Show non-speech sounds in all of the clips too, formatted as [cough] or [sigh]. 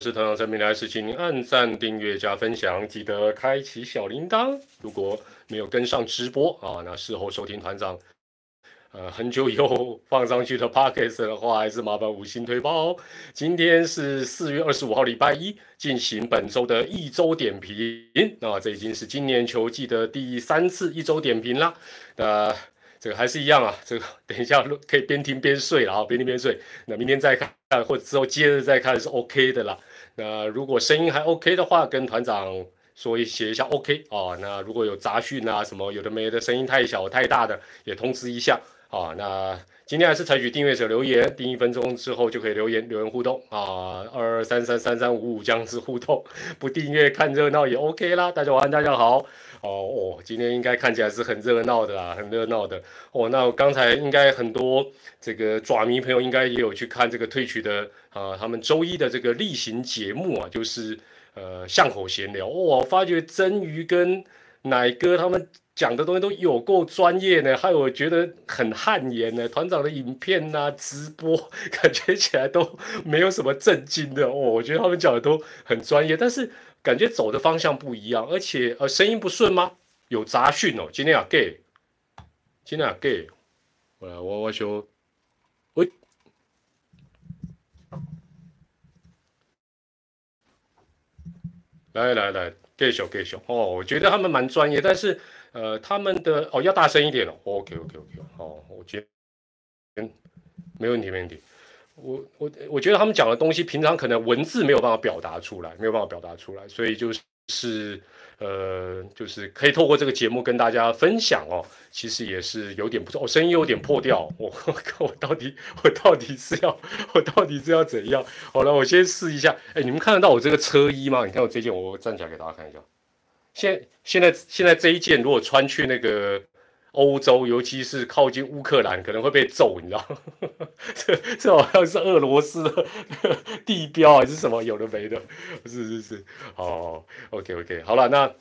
是团长陈明来，是请您按赞、订阅、加分享，记得开启小铃铛。如果没有跟上直播啊，那事后收听团长呃很久以后放上去的 [laughs] podcast 的话，还是麻烦五星推爆哦。今天是四月二十五号，礼拜一，进行本周的一周点评。那这已经是今年球季的第三次一周点评了。那这个还是一样啊，这个等一下可以边听边睡了啊，边听边睡。那明天再看，或者之后接着再看是 OK 的啦。那如果声音还 OK 的话，跟团长说一写一下 OK 啊。那如果有杂讯啊，什么有的没的，声音太小太大的，也通知一下啊。那今天还是采取订阅者留言，订一分钟之后就可以留言留言互动啊，二二三三三三五五僵尸互动，不订阅看热闹也 OK 啦。大家晚安，大家好。哦哦，今天应该看起来是很热闹的啦，很热闹的哦。那我刚才应该很多这个爪迷朋友应该也有去看这个退曲的啊，他们周一的这个例行节目啊，就是呃巷口闲聊。哇，发觉真鱼跟奶哥他们讲的东西都有够专业呢，害我觉得很汗颜呢。团长的影片呐，直播感觉起来都没有什么震惊的哦。我觉得他们讲的都很专业，但是。感觉走的方向不一样，而且呃声音不顺吗？有杂讯哦。今天啊 gay，今天啊 gay，我来我我修，喂，来来来，gay 小 gay 小哦，我觉得他们蛮专业，但是呃他们的哦要大声一点哦。OK OK OK，好，我觉嗯没问题没问题。我我我觉得他们讲的东西，平常可能文字没有办法表达出来，没有办法表达出来，所以就是呃，就是可以透过这个节目跟大家分享哦。其实也是有点不错，我声音有点破掉，我靠，我到底我到底是要我到底是要怎样？好了，我先试一下。哎，你们看得到我这个车衣吗？你看我这件，我站起来给大家看一下。现现在现在这一件，如果穿去那个。欧洲，尤其是靠近乌克兰，可能会被揍，你知道？[laughs] 这这好像是俄罗斯的地标还是什么？有的没的？是是是，哦，OK OK，好了，那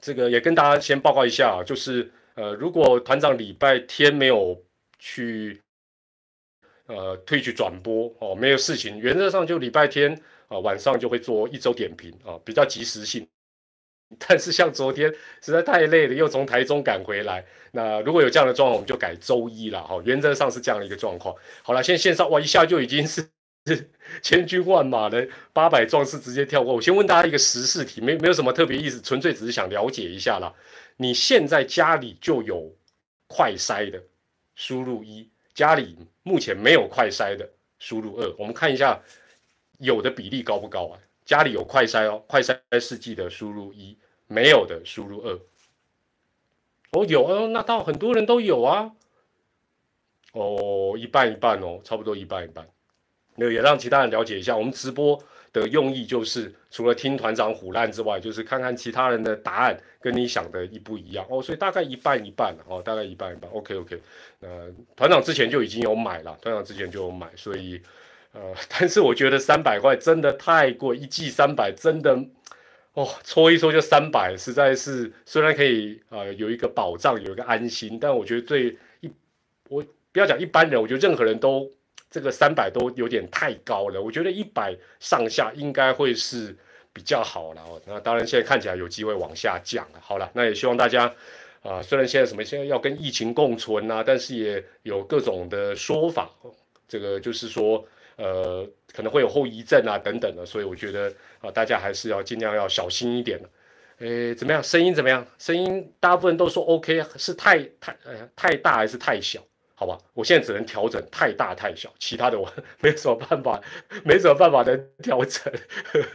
这个也跟大家先报告一下，就是呃，如果团长礼拜天没有去呃退去转播哦，没有事情，原则上就礼拜天啊晚上就会做一周点评啊，比较及时性。[laughs] 但是像昨天实在太累了，又从台中赶回来。那如果有这样的状况，我们就改周一了哈。原则上是这样的一个状况。好了，现在线上哇，一下就已经是 [laughs] 千军万马的八百壮士直接跳过。我先问大家一个实事题，没没有什么特别意思，纯粹只是想了解一下啦。你现在家里就有快筛的，输入一；家里目前没有快筛的，输入二。我们看一下有的比例高不高啊？家里有快筛哦，快筛试剂的输入一，没有的输入二。哦，有哦，那到很多人都有啊。哦，一半一半哦，差不多一半一半。那也让其他人了解一下，我们直播的用意就是除了听团长虎烂之外，就是看看其他人的答案跟你想的一不一样哦。所以大概一半一半哦，大概一半一半。OK OK，那，团长之前就已经有买了，团长之前就有买，所以。呃，[laughs] 但是我觉得三百块真的太贵，一季三百真的，哦，搓一搓就三百，实在是虽然可以啊有一个保障，有一个安心，但我觉得对一我不要讲一般人，我觉得任何人都这个三百都有点太高了。我觉得一百上下应该会是比较好了。那当然现在看起来有机会往下降了。好了，那也希望大家啊，虽然现在什么现在要跟疫情共存啊，但是也有各种的说法，这个就是说。呃，可能会有后遗症啊，等等的，所以我觉得啊，大家还是要尽量要小心一点的。诶，怎么样？声音怎么样？声音大部分都说 OK，是太太呃太大还是太小？好吧，我现在只能调整太大太小，其他的我没什么办法，没什么办法能调整。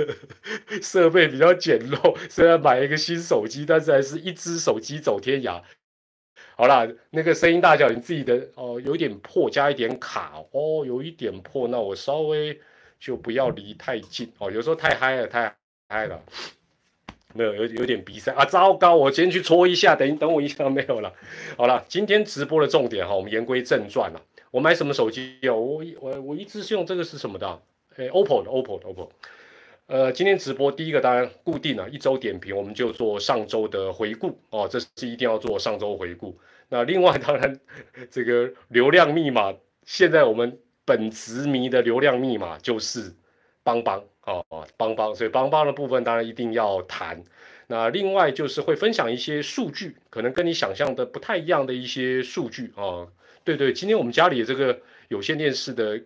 [laughs] 设备比较简陋，虽然买了一个新手机，但是还是一只手机走天涯。好啦，那个声音大小你自己的哦，有点破，加一点卡哦，有一点破，那我稍微就不要离太近哦。有时候太嗨了，太嗨了，没有有有点鼻塞啊，糟糕，我先去搓一下，等等我一下没有了。好了，今天直播的重点哈，我们言归正传了。我买什么手机哦？我我我一直是用这个是什么的？诶 o p p o 的，OPPO 的，OPPO。呃，今天直播第一个当然固定了，一周点评我们就做上周的回顾哦，这是一定要做上周回顾。那另外当然这个流量密码，现在我们本职迷的流量密码就是邦邦哦，邦邦，所以邦邦的部分当然一定要谈。那另外就是会分享一些数据，可能跟你想象的不太一样的一些数据哦。对对，今天我们家里这个有线电视的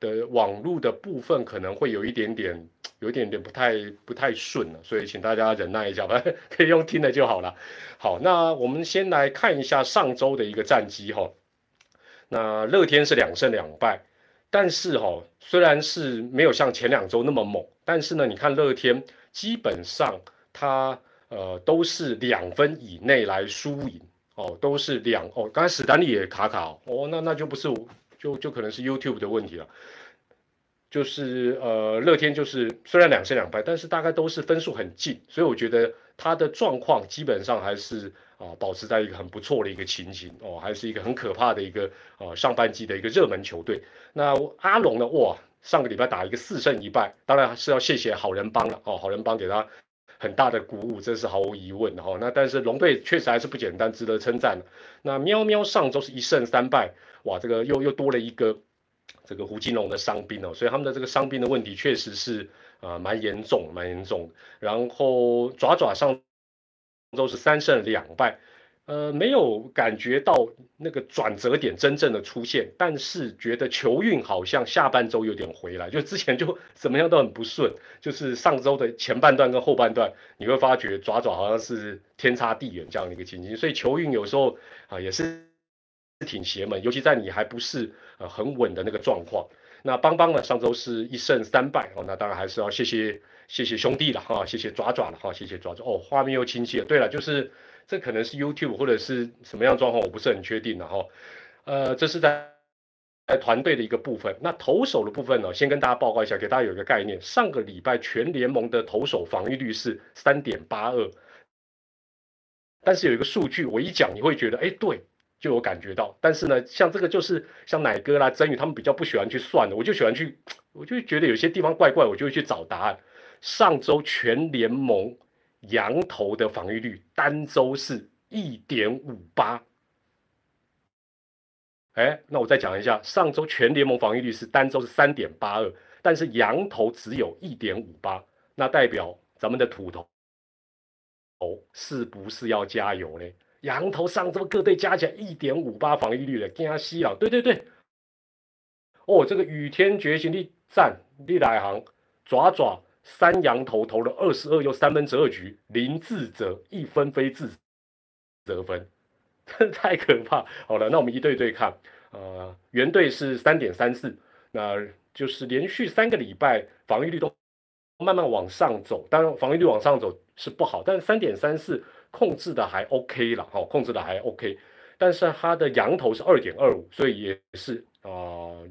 的网络的部分可能会有一点点，有一点点不太不太顺了，所以请大家忍耐一下吧，[laughs] 可以用听的就好了。好，那我们先来看一下上周的一个战绩哈。那乐天是两胜两败，但是哈，虽然是没有像前两周那么猛，但是呢，你看乐天基本上。它呃都是两分以内来输赢哦，都是两哦。刚才史丹利也卡卡哦，那那就不是就就可能是 YouTube 的问题了。就是呃乐天就是虽然两胜两败，但是大概都是分数很近，所以我觉得他的状况基本上还是啊保持在一个很不错的一个情形哦，还是一个很可怕的一个呃上半季的一个热门球队。那阿龙呢？哇，上个礼拜打一个四胜一败，当然是要谢谢好人帮了哦，好人帮给他。很大的鼓舞，这是毫无疑问的哈。那但是龙队确实还是不简单，值得称赞那喵喵上周是一胜三败，哇，这个又又多了一个这个胡金龙的伤病哦，所以他们的这个伤病的问题确实是啊蛮严重，蛮严重。然后爪爪上周是三胜两败。呃，没有感觉到那个转折点真正的出现，但是觉得球运好像下半周有点回来，就之前就 [laughs] 怎么样都很不顺，就是上周的前半段跟后半段，你会发觉爪爪好像是天差地远这样的一个情形，所以球运有时候啊也是挺邪门，尤其在你还不是呃很稳的那个状况。那邦邦呢，上周是一胜三败哦，那当然还是要谢谢谢谢兄弟了哈，谢谢爪爪了哈，谢谢爪爪哦，画面又清晰了。对了，就是。这可能是 YouTube 或者是什么样状况，我不是很确定的哈。呃，这是在在团队的一个部分。那投手的部分呢，先跟大家报告一下，给大家有一个概念。上个礼拜全联盟的投手防御率是三点八二，但是有一个数据，我一讲你会觉得，哎，对，就有感觉到。但是呢，像这个就是像奶哥啦、曾宇他们比较不喜欢去算的，我就喜欢去，我就觉得有些地方怪怪，我就会去找答案。上周全联盟。羊头的防御率单周是一点五八，哎，那我再讲一下，上周全联盟防御率是单周是三点八二，但是羊头只有一点五八，那代表咱们的土头哦，是不是要加油呢？羊头上周各队加起来一点五八防御率了，惊西了，对对对，哦，这个雨天决心力战力来行爪爪。三羊头投了二十二又三分之二局，零自责，一分非自责分，这 [laughs] 太可怕。好了，那我们一对对看，呃，原队是三点三四，那就是连续三个礼拜防御率都慢慢往上走，当然防御率往上走是不好，但是三点三四控制的还 OK 了，哈，控制的还 OK，但是它的羊头是二点二五，所以也是啊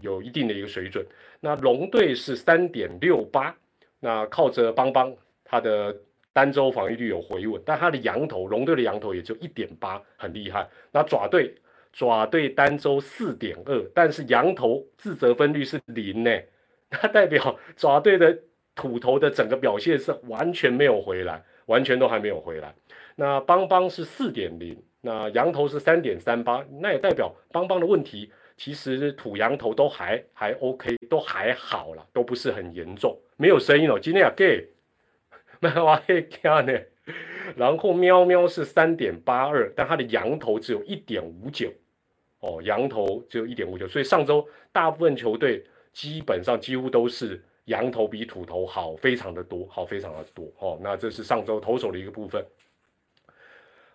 有一定的一个水准。那龙队是三点六八。那靠着邦邦，他的单周防御率有回稳，但他的羊头龙队的羊头也就一点八，很厉害。那爪队爪队单周四点二，但是羊头自责分率是零呢，那代表爪队的土头的整个表现是完全没有回来，完全都还没有回来。那邦邦是四点零，那羊头是三点三八，那也代表邦邦的问题。其实土羊头都还还 OK，都还好了，都不是很严重，没有声音哦。今天也，gay，没有啊，嘿，看呢。然后喵喵是三点八二，但它的羊头只有一点五九，哦，羊头只有一点五九，所以上周大部分球队基本上几乎都是羊头比土头好，非常的多，好非常的多哦。那这是上周投手的一个部分。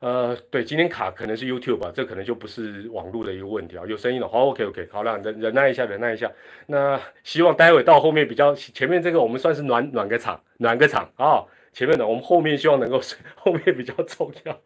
呃，对，今天卡可能是 YouTube 吧，这可能就不是网络的一个问题啊，有声音了。好，OK，OK，好了，忍忍耐一下，忍耐一下。那希望待会到后面比较前面这个，我们算是暖暖个场，暖个场啊。前面的我们后面希望能够 [laughs] 后面比较重要。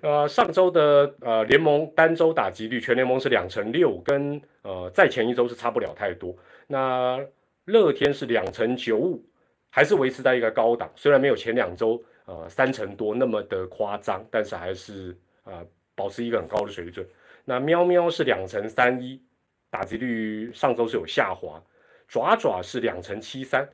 呃，上周的呃联盟单周打击率，全联盟是两成六，跟呃在前一周是差不了太多。那乐天是两成九五，还是维持在一个高档，虽然没有前两周。呃，三成多那么的夸张，但是还是呃保持一个很高的水准。那喵喵是两成三一，打击率上周是有下滑。爪爪是两成七三，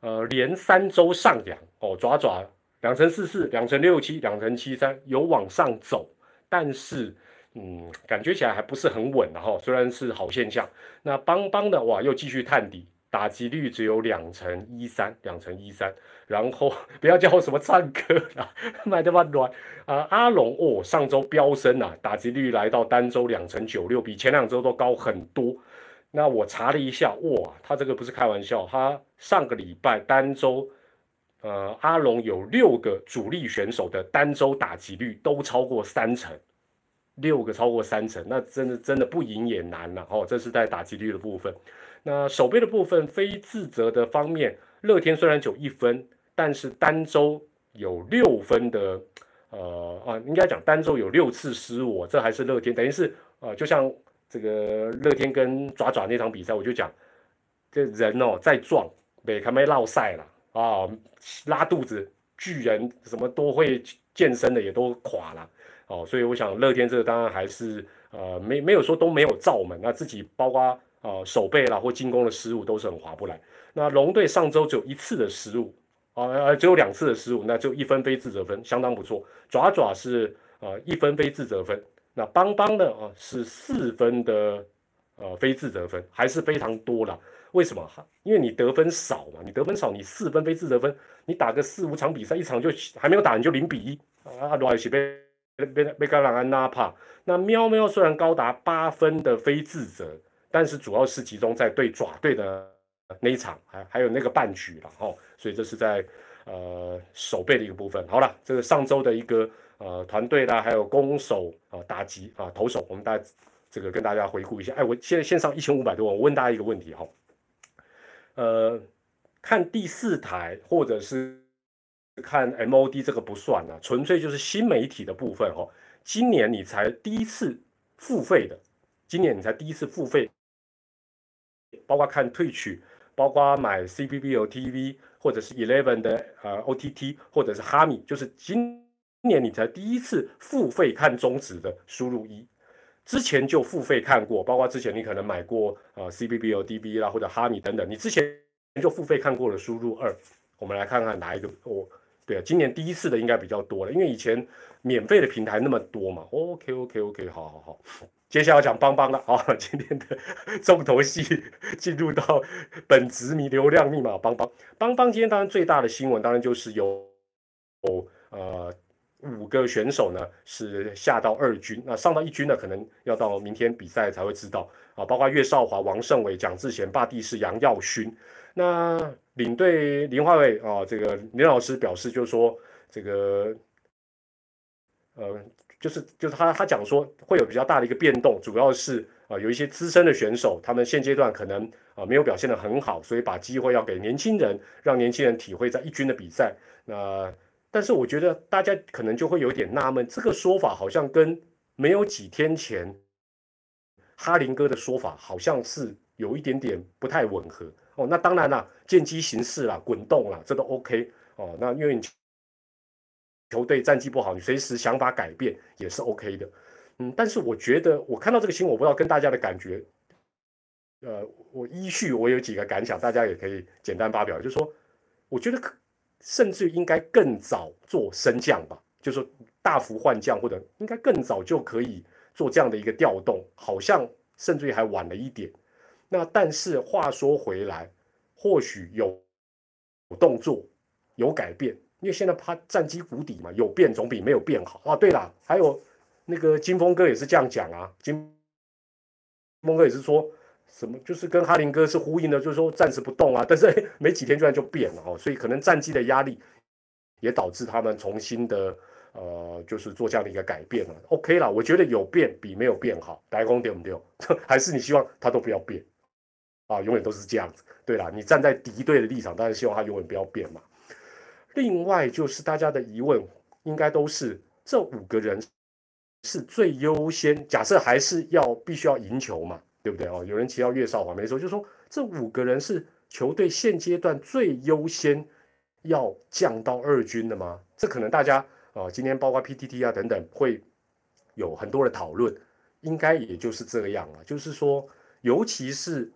呃，连三周上扬哦。爪爪两成四四，两成六七，两成七三，有往上走，但是嗯，感觉起来还不是很稳的哈。虽然是好现象，那邦邦的哇又继续探底，打击率只有两成一三，两成一三。然后不要叫我什么唱歌啦，买的吧乱啊！阿龙哦，上周飙升啊，打击率来到单周两成九六，比前两周都高很多。那我查了一下，哇，他这个不是开玩笑，他上个礼拜单周，呃，阿龙有六个主力选手的单周打击率都超过三成。六个超过三成，那真的真的不赢也难了哦。这是在打击率的部分。那守备的部分，非自责的方面，乐天虽然只有一分，但是单周有六分的，呃啊，应该讲单周有六次失误，这还是乐天。等于是呃，就像这个乐天跟爪爪那场比赛，我就讲，这人哦再壮，没还没落赛了啊，拉肚子，巨人什么都会健身的也都垮了。哦，所以我想乐天这个当然还是呃没没有说都没有造门，那自己包括呃守备啦或进攻的失误都是很划不来。那龙队上周只有一次的失误，啊呃只有两次的失误，那就一分非自责分，相当不错。爪爪是呃一分非自责分，那邦邦呢啊是四分的呃非自责分，还是非常多了。为什么？因为你得分少嘛，你得分少，你四分非自责分，你打个四五场比赛，一场就还没有打你就零比一啊，罗尔西被。被被甘朗安纳帕，那喵喵虽然高达八分的非自责，但是主要是集中在对爪队的那一场，还还有那个半局了哦，所以这是在呃守备的一个部分。好了，这个上周的一个呃团队啦，还有攻守啊打击啊投手，我们大家这个跟大家回顾一下。哎，我现在线上一千五百多万，我问大家一个问题哈，呃，看第四台或者是。看 MOD 这个不算啊，纯粹就是新媒体的部分哦。今年你才第一次付费的，今年你才第一次付费，包括看退取，包括买 CBBO TV 或者是 Eleven 的呃 OTT 或者是哈米，就是今年你才第一次付费看中指的输入一，之前就付费看过，包括之前你可能买过呃 CBBO TV 啦或者哈米等等，你之前就付费看过了输入二，我们来看看哪一个我。对啊，今年第一次的应该比较多了，因为以前免费的平台那么多嘛。OK OK OK，好好好，接下来讲邦邦了啊，[laughs] 今天的 [laughs] 重头戏 [laughs] 进入到本职迷流量密码邦邦邦邦。今天当然最大的新闻当然就是有有呃五个选手呢是下到二军，那上到一军呢可能要到明天比赛才会知道啊，包括岳少华、王胜伟、蒋志贤、霸地是杨耀勋。那领队林华伟啊，这个林老师表示，就是说这个，呃，就是就是他他讲说会有比较大的一个变动，主要是啊有一些资深的选手，他们现阶段可能啊没有表现的很好，所以把机会要给年轻人，让年轻人体会在一军的比赛。那但是我觉得大家可能就会有点纳闷，这个说法好像跟没有几天前哈林哥的说法好像是有一点点不太吻合。哦，那当然啦，见机行事啦，滚动啦，这都 OK 哦。那因为你球队战绩不好，你随时想法改变也是 OK 的。嗯，但是我觉得我看到这个新闻，我不知道跟大家的感觉，呃，我依序我有几个感想，大家也可以简单发表。就是说，我觉得甚至应该更早做升降吧，就是大幅换将或者应该更早就可以做这样的一个调动，好像甚至于还晚了一点。那但是话说回来，或许有动作有改变，因为现在怕战机谷底嘛，有变总比没有变好啊。对了，还有那个金峰哥也是这样讲啊，金峰哥也是说什么，就是跟哈林哥是呼应的，就是说暂时不动啊，但是 [laughs] 没几天居然就变了哦，所以可能战机的压力也导致他们重新的呃，就是做这样的一个改变了。OK 了，我觉得有变比没有变好，白宫对不对？[laughs] 还是你希望他都不要变？啊，永远都是这样子。对啦，你站在敌对的立场，当然希望他永远不要变嘛。另外就是大家的疑问，应该都是这五个人是最优先。假设还是要必须要赢球嘛，对不对哦？有人提到岳少华，没错，就是说这五个人是球队现阶段最优先要降到二军的吗？这可能大家啊，今天包括 PTT 啊等等会有很多的讨论，应该也就是这样啊，就是说，尤其是。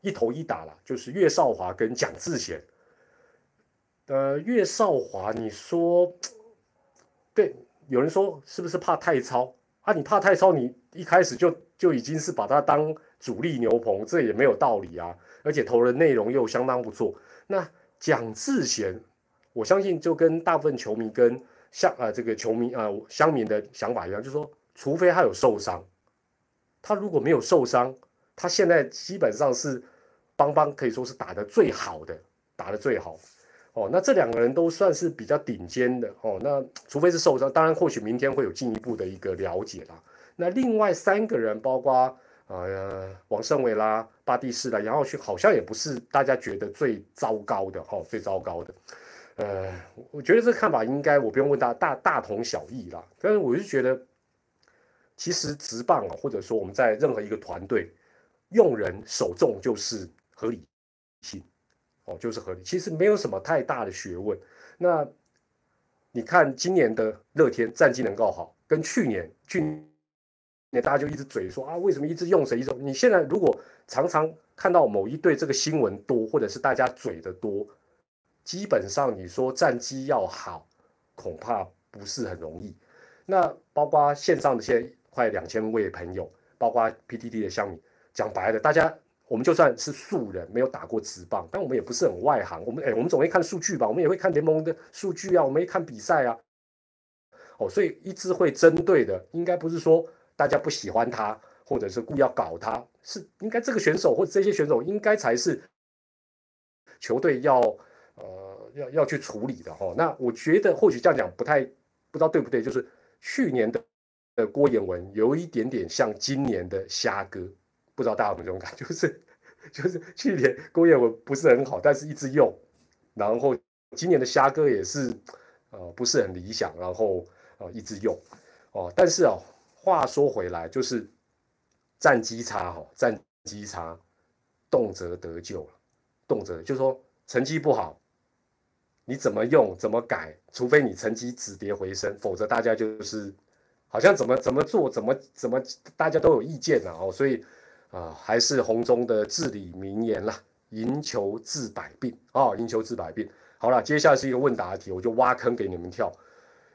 一头一打了，就是岳少华跟蒋志贤。呃，岳少华，你说对？有人说是不是怕太超啊？你怕太超，你一开始就就已经是把他当主力牛棚，这也没有道理啊。而且投的内容又相当不错。那蒋志贤，我相信就跟大部分球迷跟乡啊这个球迷啊乡民的想法一样，就是说，除非他有受伤，他如果没有受伤，他现在基本上是邦邦可以说是打的最好的，打的最好。哦，那这两个人都算是比较顶尖的哦。那除非是受伤，当然或许明天会有进一步的一个了解啦。那另外三个人，包括呃王胜伟啦、巴蒂斯啦、杨浩勋，好像也不是大家觉得最糟糕的哈，最糟糕的。呃，我觉得这个看法应该我不用问大大大同小异啦。但是我就觉得，其实直棒啊，或者说我们在任何一个团队用人首重就是合理性。哦，就是合理，其实没有什么太大的学问。那你看今年的乐天战绩能够好，跟去年去年大家就一直嘴说啊，为什么一直用谁？一直你现在如果常常看到某一队这个新闻多，或者是大家嘴的多，基本上你说战绩要好，恐怕不是很容易。那包括线上的些快两千位朋友，包括 PTT 的乡民，讲白了，大家。我们就算是素人，没有打过直棒，但我们也不是很外行。我们哎，我们总会看数据吧？我们也会看联盟的数据啊，我们会看比赛啊。哦，所以一直会针对的，应该不是说大家不喜欢他，或者是故意要搞他，是应该这个选手或者这些选手应该才是球队要呃要要去处理的哈。那我觉得或许这样讲不太不知道对不对，就是去年的的郭彦文有一点点像今年的虾哥。不知道大家有没有这种感，[laughs] 就是就是去年工业文不是很好，但是一直用，然后今年的虾哥也是呃不是很理想，然后呃一直用哦，但是哦话说回来，就是战绩差哈，战绩差，动辄得救了，动辄就是说成绩不好，你怎么用怎么改，除非你成绩止跌回升，否则大家就是好像怎么怎么做怎么怎么大家都有意见了哦，所以。啊，还是红中的至理名言啦，赢球治百病啊，赢球治百病。好了，接下来是一个问答题，我就挖坑给你们跳。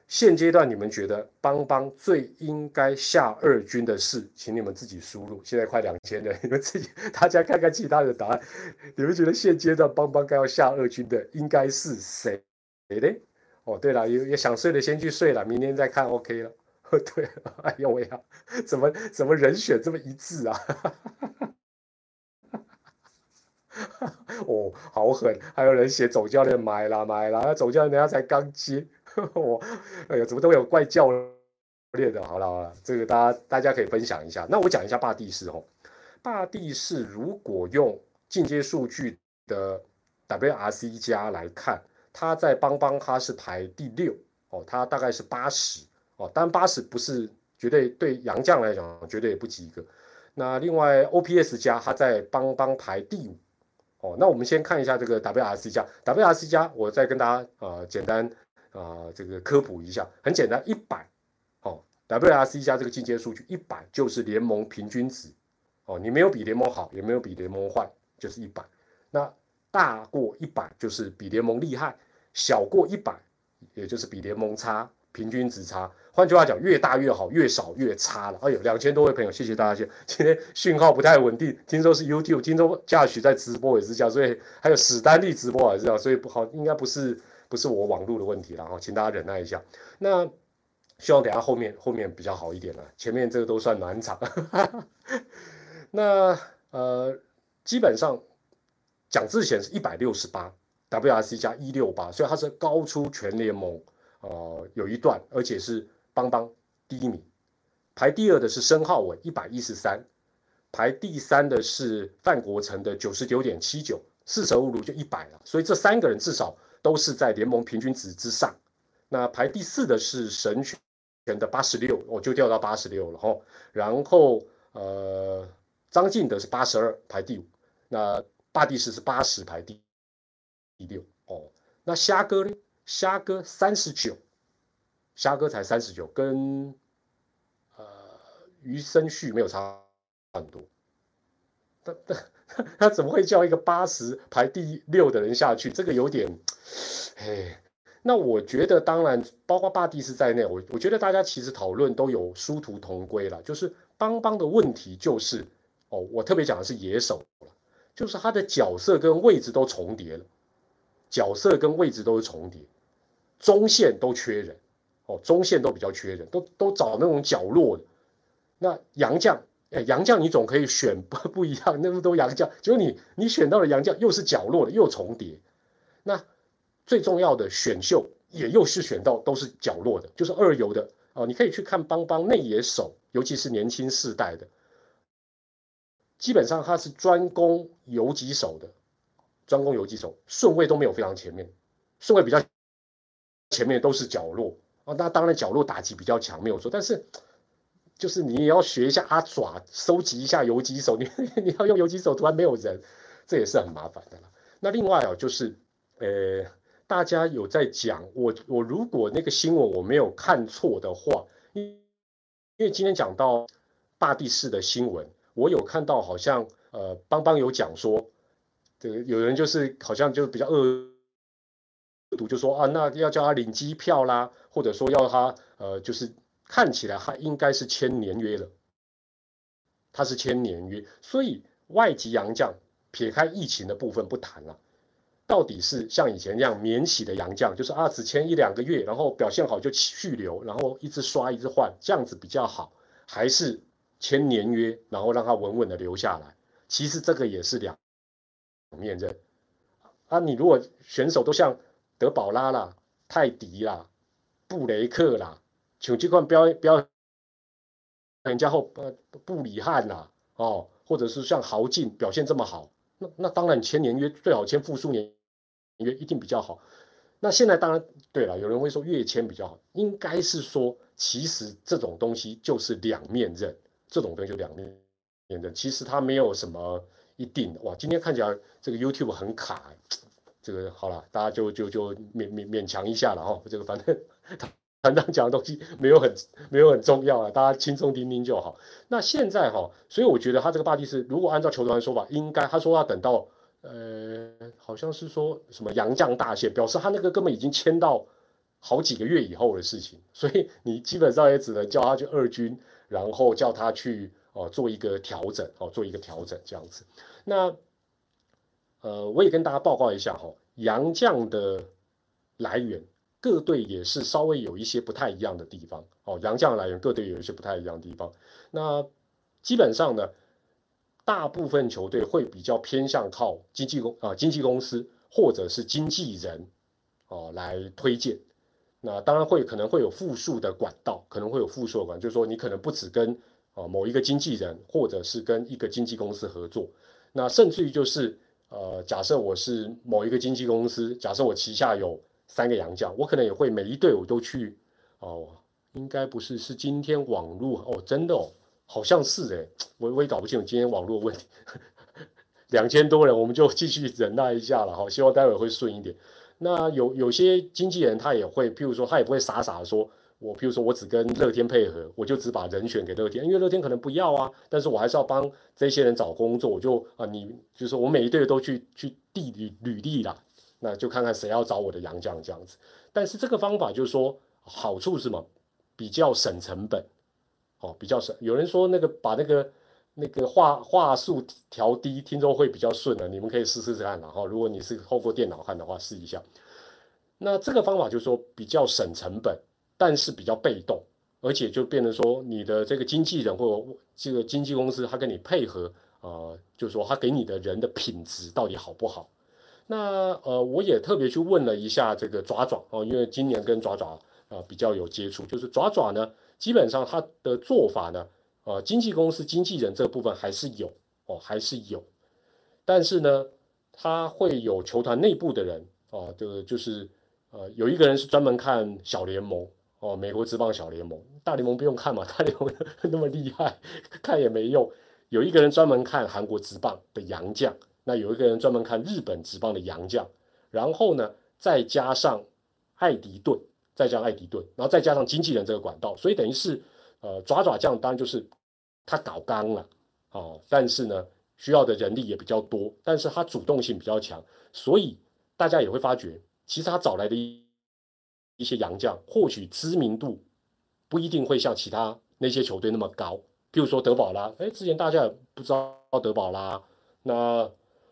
现阶段你们觉得邦邦最应该下二军的事，请你们自己输入。现在快两千人，你们自己大家看看其他的答案。你们觉得现阶段邦邦该要下二军的应该是谁？谁嘞？哦，对了，有有想睡的先去睡了，明天再看 OK 了。[laughs] 对，哎呦喂呀，怎么怎么人选这么一致啊？[laughs] 哦，好狠！还有人写总教练买了买了，总教练人家才刚接，[laughs] 我哎呀，怎么都有怪教练的？好了好了，这个大家大家可以分享一下。那我讲一下霸地士哦，霸地士如果用进阶数据的 WRC 加来看，他在邦邦他是排第六哦，他大概是八十。哦，当然八十不是绝对对杨将来讲绝对也不及格。那另外 OPS 加他在邦邦排第五。哦，那我们先看一下这个 WRC 加 WRC 加，我再跟大家呃简单呃这个科普一下，很简单，一百哦 WRC 加这个进阶数据一百就是联盟平均值。哦，你没有比联盟好，也没有比联盟坏，就是一百。那大过一百就是比联盟厉害，小过一百也就是比联盟差。平均值差，换句话讲，越大越好，越少越差了。哎呦，两千多位朋友，谢谢大家。今天讯号不太稳定，听说是 YouTube，听说嘉许在直播也是这样，所以还有史丹利直播也是这样，所以不好，应该不是不是我网络的问题了哈，请大家忍耐一下。那希望等下后面后面比较好一点了，前面这个都算暖场。[laughs] 那呃，基本上蒋志贤是一百六十八，WRC 加一六八，所以他是高出全联盟。哦，有一段，而且是邦邦第一名，排第二的是申浩伟一百一十三，排第三的是范国成的九十九点七九，四舍五入就一百了，所以这三个人至少都是在联盟平均值之上。那排第四的是神权的八十六，我就掉到八十六了哈。然后呃，张敬德是八十二，排第五。那大地士是八十，排第第六哦。那虾哥呢？虾哥三十九，虾哥才三十九，跟呃余生旭没有差很多。他他他怎么会叫一个八十排第六的人下去？这个有点，哎，那我觉得当然包括霸地是在内，我我觉得大家其实讨论都有殊途同归了，就是邦邦的问题就是哦，我特别讲的是野手，就是他的角色跟位置都重叠了，角色跟位置都是重叠，中线都缺人，哦，中线都比较缺人，都都找那种角落的。那杨将，哎，杨将你总可以选不 [laughs] 不一样，那么多杨将，结果你你选到了杨将又是角落的，又重叠。那最重要的选秀也又是选到都是角落的，就是二游的哦，你可以去看邦邦内野手，尤其是年轻世代的。基本上他是专攻游击手的，专攻游击手，顺位都没有非常前面，顺位比较前面都是角落啊。那当然角落打击比较强，没有错。但是就是你也要学一下阿爪，收集一下游击手，你 [laughs] 你要用游击手，突然没有人，这也是很麻烦的了。那另外哦，就是呃，大家有在讲我我如果那个新闻我没有看错的话，因因为今天讲到大地市的新闻。我有看到，好像呃，邦邦有讲说，这个有人就是好像就比较恶读，就说啊，那要叫他领机票啦，或者说要他呃，就是看起来他应该是签年约了，他是签年约，所以外籍洋将撇开疫情的部分不谈了，到底是像以前那样免洗的洋将，就是啊只签一两个月，然后表现好就续留，然后一直刷一直换，这样子比较好，还是？签年约，然后让他稳稳的留下来。其实这个也是两面刃啊。你如果选手都像德保拉啦、泰迪啦、布雷克啦，请这块标标人家后呃布里汉啦哦，或者是像豪进表现这么好，那那当然签年约最好签复数年约一定比较好。那现在当然对了，有人会说月签比较好，应该是说其实这种东西就是两面刃。这种东西就两面面的，其实它没有什么一定的哇。今天看起来这个 YouTube 很卡，这个好了，大家就就就勉勉勉强一下了哈。这个反正团长讲的东西没有很没有很重要了，大家轻松听听就好。那现在哈，所以我觉得他这个霸地是，如果按照球团的说法，应该他说要等到呃，好像是说什么杨将大限，表示他那个根本已经签到好几个月以后的事情，所以你基本上也只能叫他去二军。然后叫他去哦做一个调整哦做一个调整这样子，那呃我也跟大家报告一下哈，杨将的来源各队也是稍微有一些不太一样的地方哦，杨将来源各队有一些不太一样的地方。那基本上呢，大部分球队会比较偏向靠经纪公啊经纪公司或者是经纪人哦来推荐。那当然会可能会有复数的管道，可能会有复数的管，就是说你可能不止跟啊某一个经纪人，或者是跟一个经纪公司合作，那甚至于就是呃假设我是某一个经纪公司，假设我旗下有三个洋将，我可能也会每一队我都去哦，应该不是是今天网络哦真的哦好像是诶，我我也搞不清楚今天网络问题，[laughs] 两千多人我们就继续忍耐一下了哈，希望待会会顺一点。那有有些经纪人他也会，譬如说他也不会傻傻的说，我譬如说我只跟乐天配合，我就只把人选给乐天，因为乐天可能不要啊，但是我还是要帮这些人找工作，我就啊你就是我每一队都去去递履履历啦，那就看看谁要找我的洋将这样子。但是这个方法就是说好处是什么？比较省成本，哦，比较省。有人说那个把那个。那个话话术调低，听众会比较顺的。你们可以试试看，然后如果你是透过电脑看的话，试一下。那这个方法就是说比较省成本，但是比较被动，而且就变成说你的这个经纪人或这个经纪公司，他跟你配合，呃，就是说他给你的人的品质到底好不好？那呃，我也特别去问了一下这个爪爪哦，因为今年跟爪爪啊比较有接触，就是爪爪呢，基本上他的做法呢。呃，经纪公司经纪人这个部分还是有哦，还是有，但是呢，他会有球团内部的人哦，这个就是呃，有一个人是专门看小联盟哦，美国职棒小联盟，大联盟不用看嘛，大联盟 [laughs] 那么厉害，看也没用。有一个人专门看韩国职棒的洋将，那有一个人专门看日本职棒的洋将，然后呢，再加上艾迪顿，再加上艾迪顿，然后再加上经纪人这个管道，所以等于是。呃，爪爪酱当然就是他搞刚了，哦，但是呢，需要的人力也比较多，但是他主动性比较强，所以大家也会发觉，其实他找来的一些洋将，或许知名度不一定会像其他那些球队那么高。譬如说德保拉，哎，之前大家也不知道德保拉，那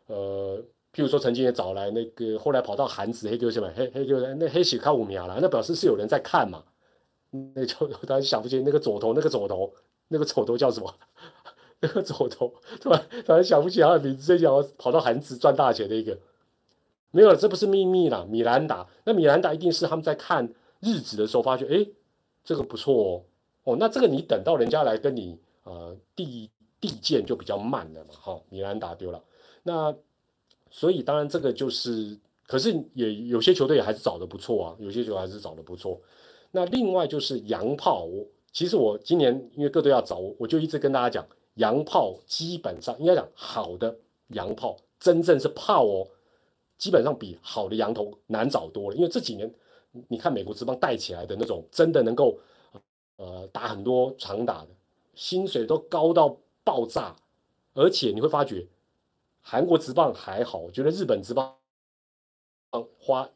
呃，譬如说曾经也找来那个后来跑到韩子黑球什么黑黑球那黑喜看五秒了，那表示是有人在看嘛。那就 [laughs] 当然想不起那个左头那个左头那个左头叫什么？[laughs] 那个左头突然突然想不起他的名字，这叫跑到韩子赚大钱的一个。没有，这不是秘密啦，米兰达。那米兰达一定是他们在看日子的时候发觉，哎，这个不错哦。哦，那这个你等到人家来跟你呃递递件就比较慢了嘛。哈，米兰达丢了。那所以当然这个就是，可是也有些球队也还是找的不错啊，有些球还是找的不错。那另外就是洋炮，我其实我今年因为各队要找，我就一直跟大家讲，洋炮基本上应该讲好的洋炮，真正是炮哦。基本上比好的羊头难找多了，因为这几年你看美国职棒带起来的那种，真的能够呃打很多长打的，薪水都高到爆炸，而且你会发觉韩国职棒还好，我觉得日本职棒花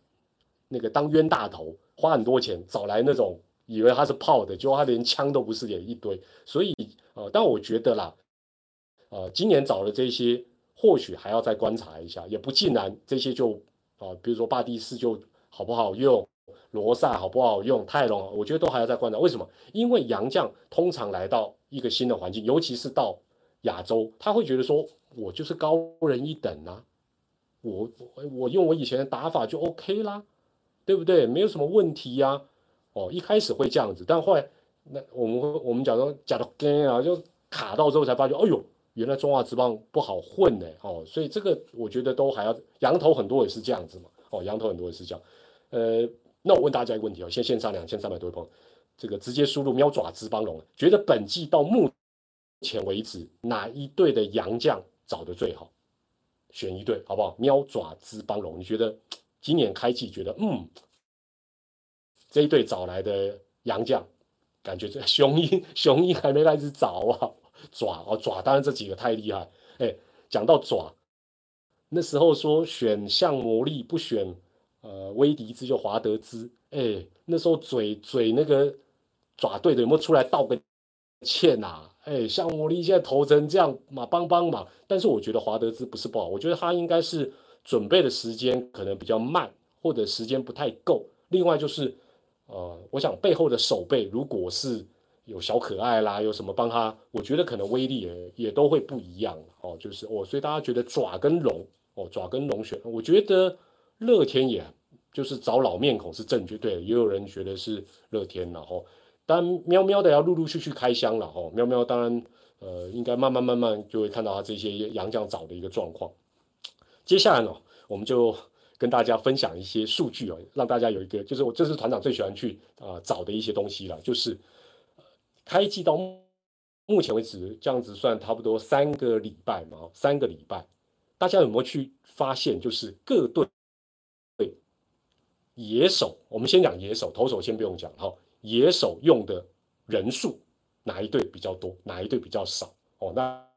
那个当冤大头，花很多钱找来那种以为他是炮的，结果他连枪都不是，也一堆，所以呃，但我觉得啦，呃，今年找的这些。或许还要再观察一下，也不尽然这些就啊，比如说巴蒂斯就好不好用，罗萨好不好用，泰隆，我觉得都还要再观察。为什么？因为洋将通常来到一个新的环境，尤其是到亚洲，他会觉得说，我就是高人一等啊，我我用我以前的打法就 OK 啦，对不对？没有什么问题呀。哦，一开始会这样子，但后来那我们我们讲说假的跟啊，就卡到之后才发觉，哎呦。原来中华职棒不好混呢，哦，所以这个我觉得都还要羊头很多也是这样子嘛，哦，羊头很多也是这样，呃，那我问大家一个问题哦，现线上两千三百多位朋友，这个直接输入喵爪之邦龙，觉得本季到目前为止哪一队的洋将找的最好？选一队好不好？喵爪之邦龙，你觉得今年开季觉得嗯，这一队找来的洋将，感觉这雄鹰雄鹰还没开始找啊？爪哦爪，当然这几个太厉害。哎，讲到爪，那时候说选项魔力不选呃威迪兹就华德兹。哎，那时候嘴嘴那个爪队的有没有出来道个歉呐？哎，像魔力现在投成这样嘛，帮帮忙。但是我觉得华德兹不是不好，我觉得他应该是准备的时间可能比较慢，或者时间不太够。另外就是呃，我想背后的手背如果是。有小可爱啦，有什么帮他？我觉得可能威力也也都会不一样哦。就是哦，所以大家觉得爪跟龙哦，爪跟龙选，我觉得乐天也就是找老面孔是正确，对。也有人觉得是乐天了哦。但喵喵的要陆陆续续开箱了哦。喵喵当然呃，应该慢慢慢慢就会看到他这些洋将找的一个状况。接下来呢，我们就跟大家分享一些数据哦，让大家有一个就是我这是团长最喜欢去啊找的一些东西了，就是。开季到目前为止，这样子算差不多三个礼拜嘛？三个礼拜，大家有没有去发现，就是各队野手，我们先讲野手，投手先不用讲哈。野手用的人数，哪一队比较多，哪一队比较少？哦，那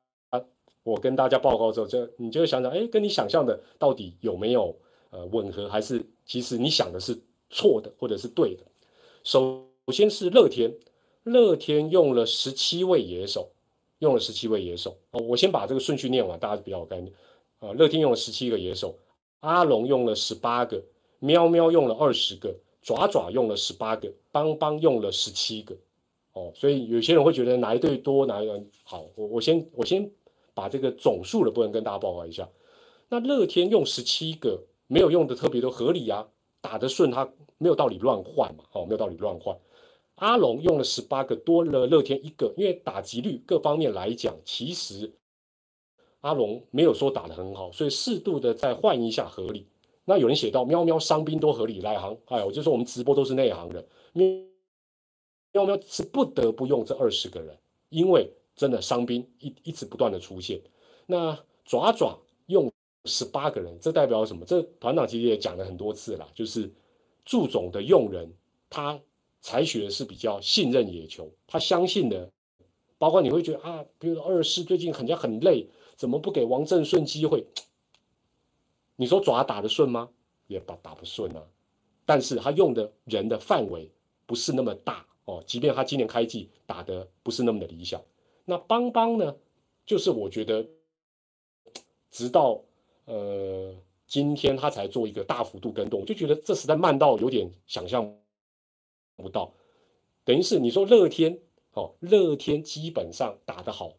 我跟大家报告之后，就你就会想想，哎，跟你想象的到底有没有呃吻合，还是其实你想的是错的，或者是对的？首先是乐天。乐天用了十七位野手，用了十七位野手哦。我先把这个顺序念完，大家比较有概念啊。乐天用了十七个野手，阿龙用了十八个，喵喵用了二十个，爪爪用了十八个，邦邦用了十七个哦。所以有些人会觉得哪一队多，哪一队好。我我先我先把这个总数的部分跟大家报告一下。那乐天用十七个，没有用的特别多，合理啊，打得顺，他没有道理乱换嘛，哦，没有道理乱换。阿龙用了十八个，多了乐天一个，因为打击率各方面来讲，其实阿龙没有说打得很好，所以适度的再换一下合理。那有人写到喵喵伤兵多合理内行，哎，我就说我们直播都是内行人，喵喵喵是不得不用这二十个人，因为真的伤兵一一直不断的出现。那爪爪用十八个人，这代表什么？这团长其实也讲了很多次了，就是祝总的用人他。采取的是比较信任野球，他相信的，包括你会觉得啊，比如说二世最近好像很累，怎么不给王正顺机会？你说爪打得顺吗？也打打不顺啊。但是他用的人的范围不是那么大哦，即便他今年开季打的不是那么的理想。那邦邦呢，就是我觉得，直到呃，今天他才做一个大幅度跟动，我就觉得这实在慢到有点想象不到。等于是你说乐天，哦，乐天基本上打得好，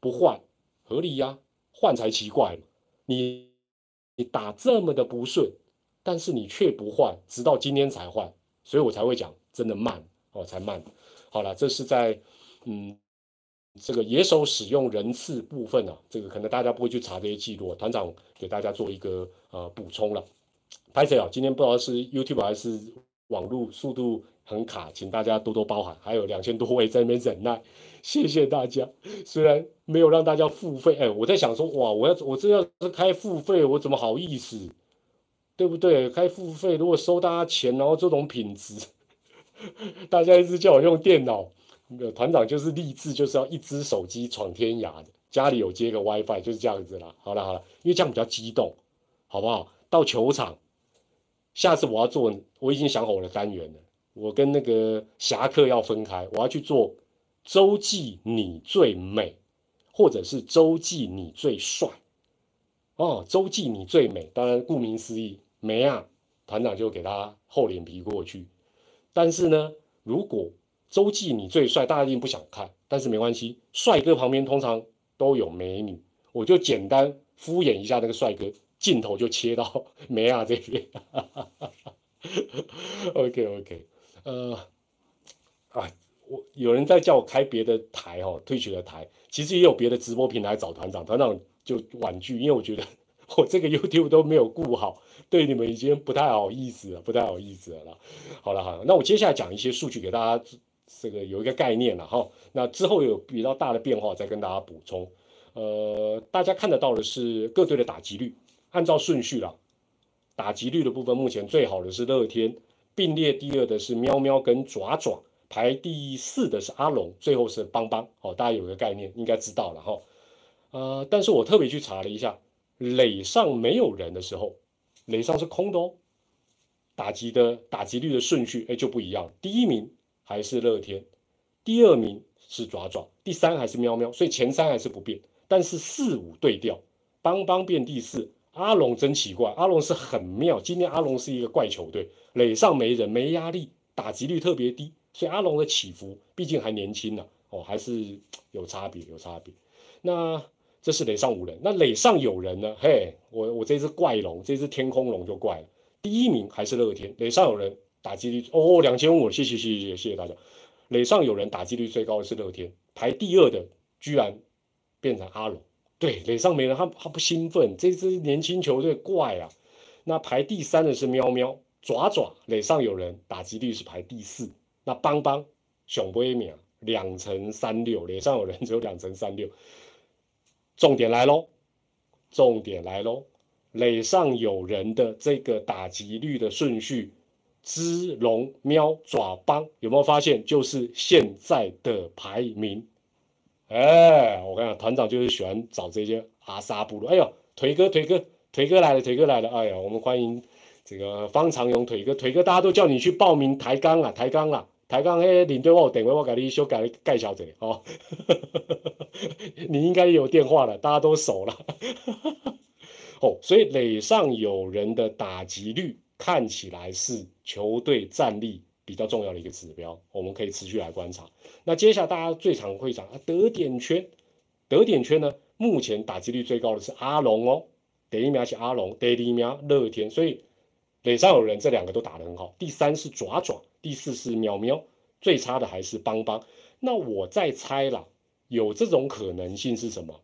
不换合理呀，换才奇怪你你打这么的不顺，但是你却不换，直到今天才换，所以我才会讲真的慢哦，才慢。好了，这是在嗯。这个野手使用人次部分啊，这个可能大家不会去查这些记录，团长给大家做一个呃补充了。拍谁啊？今天不知道是 YouTube 还是网络速度很卡，请大家多多包涵。还有两千多位在那边忍耐，谢谢大家。虽然没有让大家付费，哎，我在想说，哇，我要我这要是开付费，我怎么好意思？对不对？开付费如果收大家钱，然后这种品质，[laughs] 大家一直叫我用电脑。团长就是立志，就是要一只手机闯天涯的，家里有接个 WiFi 就是这样子啦。好了好了，因为这样比较激动，好不好？到球场，下次我要做，我已经想好我的单元了。我跟那个侠客要分开，我要去做周记你最美，或者是周记你最帅。哦，周记你最美，当然顾名思义，美啊，团长就给他厚脸皮过去。但是呢，如果周记你最帅，大家一定不想看，但是没关系，帅哥旁边通常都有美女，我就简单敷衍一下那个帅哥，镜头就切到 [laughs] 梅亚这边。[laughs] OK OK，呃，啊，我有人在叫我开别的台哦，退学的台，其实也有别的直播平台找团长，团长就婉拒，因为我觉得我这个 YouTube 都没有顾好，对你们已经不太好意思了，不太好意思了。好了好了，那我接下来讲一些数据给大家。这个有一个概念了哈，那之后有比较大的变化再跟大家补充。呃，大家看得到的是各队的打击率，按照顺序了。打击率的部分，目前最好的是乐天，并列第二的是喵喵跟爪爪，排第四的是阿龙，最后是邦邦。哦，大家有个概念，应该知道了哈。呃，但是我特别去查了一下，垒上没有人的时候，垒上是空的哦。打击的打击率的顺序，哎，就不一样。第一名。还是乐天，第二名是爪爪，第三还是喵喵，所以前三还是不变。但是四五对调，邦邦变第四，阿龙真奇怪，阿龙是很妙。今天阿龙是一个怪球队，垒上没人，没压力，打击率特别低，所以阿龙的起伏，毕竟还年轻呢，哦，还是有差别，有差别。那这是垒上无人，那垒上有人呢？嘿，我我这只怪龙，这只天空龙就怪了。第一名还是乐天，垒上有人。打击率哦，两千五，谢谢谢谢谢谢大家。垒上有人，打击率最高的是乐天，排第二的居然变成阿龙。对，垒上没人，他他不兴奋，这支年轻球队怪啊。那排第三的是喵喵爪爪，垒上有人，打击率是排第四。那邦邦熊威秒两成三六，垒上有人只有两成三六。重点来喽，重点来喽，垒上有人的这个打击率的顺序。只龙喵爪邦有没有发现？就是现在的排名。哎，我跟你讲，团长就是喜欢找这些阿萨部落。哎呦，腿哥，腿哥，腿哥来了，腿哥来了。哎呀，我们欢迎这个方长勇腿哥，腿哥，大家都叫你去报名抬杠啊，抬杠啊，抬杠。哎，领队我等会我给你修改盖小姐哦。[laughs] 你应该有电话了，大家都熟了。[laughs] 哦，所以垒上有人的打击率。看起来是球队战力比较重要的一个指标，我们可以持续来观察。那接下来大家最常会讲啊，得点圈，得点圈呢，目前打击率最高的是阿龙哦，第一名是阿龙，第二名乐天，所以垒上有人，这两个都打得很好。第三是爪爪，第四是喵喵，最差的还是邦邦。那我再猜了，有这种可能性是什么？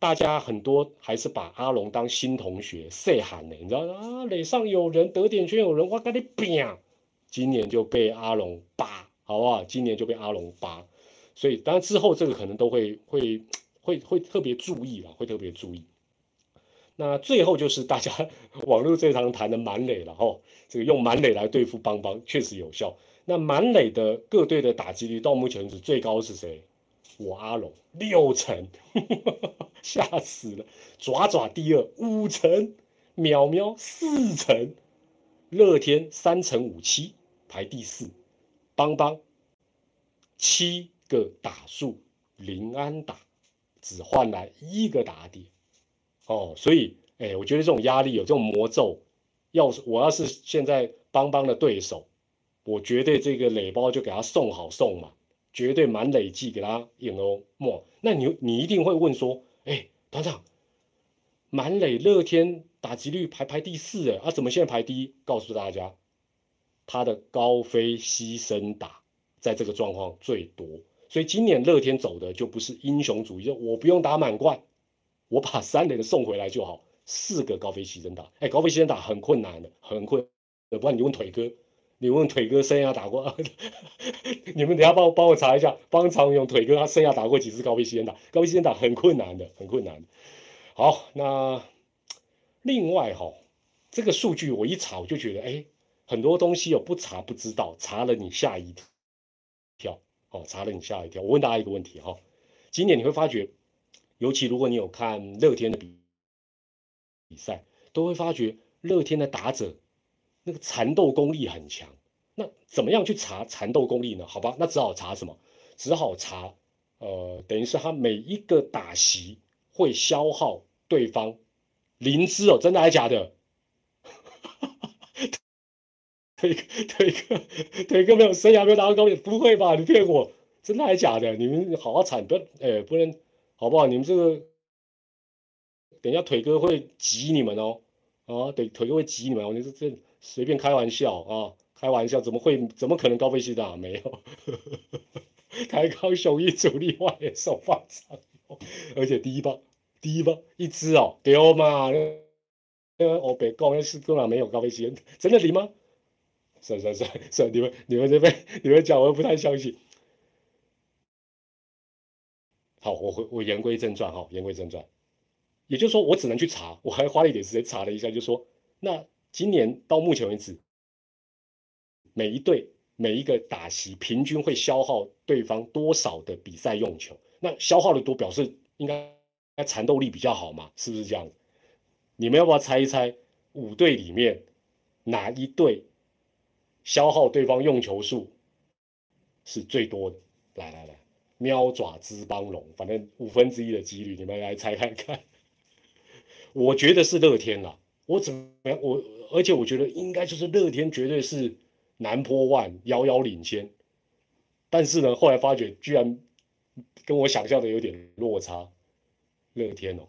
大家很多还是把阿龙当新同学，say 喊呢，你知道啊？垒上有人，得点圈有人，我跟你拼。今年就被阿龙扒，好不好？今年就被阿龙扒，所以当然之后这个可能都会会会会特别注意了，会特别注意。那最后就是大家 [laughs] 网络最常谈的满垒了哈，这个用满垒来对付邦邦确实有效。那满垒的各队的打击率到目前为止最高是谁？我阿龙六成。[laughs] 吓死了！爪爪第二五成，喵喵四成，乐天三成五七排第四，邦邦七个打数零安打，只换来一个打点哦，所以哎，我觉得这种压力有这种魔咒，要是我要是现在邦邦的对手，我绝对这个垒包就给他送好送嘛，绝对满累计给他赢哦。莫，那你你一定会问说，哎，团长，满垒乐天打击率排排第四，哎，啊，怎么现在排第一？告诉大家，他的高飞牺牲打在这个状况最多，所以今年乐天走的就不是英雄主义，就我不用打满贯，我把 [laughs] 三垒的送回来就好。四个高飞牺牲打，哎，高飞牺牲打很困难的，很困。不然你问腿哥，你问腿哥生涯打过，[laughs] 你们等下帮我帮我查一下，帮常勇腿哥他生涯打过几次高飞牺牲打？高飞牺牲打很困难的，很困难。好，那另外哈，这个数据我一查我就觉得，哎，很多东西有不查不知道，查了你吓一跳，哦，查了你吓一跳。我问大家一个问题哈，今年你会发觉，尤其如果你有看乐天的比。比赛都会发觉乐天的打者那个缠斗功力很强，那怎么样去查缠斗功力呢？好吧，那只好查什么？只好查，呃，等于是他每一个打席会消耗对方灵芝哦，真的还是假的？腿腿哥腿哥没有生涯没有拿过高位，不会吧？你骗我，真的还假的？你们好好铲，不要哎，不能好不好？你们这个。等一下，腿哥会挤你们哦，啊，对，腿哥会挤你们，你这这随便开玩笑啊，开玩笑，怎么会？怎么可能高飞西打没有？[laughs] 抬高雄一主力外野手放长，而且第一棒，第一棒一只哦，丢嘛，那个我别讲，那是根本没有高飞西，真的离吗？是是是是，你们你们这边你们讲，我不太相信。好，我回我言归正传哈，言归正传。也就是说，我只能去查，我还花了一点时间查了一下，就说那今年到目前为止，每一队每一个打席平均会消耗对方多少的比赛用球？那消耗的多，表示应该缠斗力比较好嘛？是不是这样？你们要不要猜一猜，五队里面哪一队消耗对方用球数是最多的？来来来，喵爪之邦龙，反正五分之一的几率，你们来猜看看。[laughs] 我觉得是乐天了，我怎么？我而且我觉得应该就是乐天，绝对是南坡万遥遥领先。但是呢，后来发觉居然跟我想象的有点落差。乐天哦，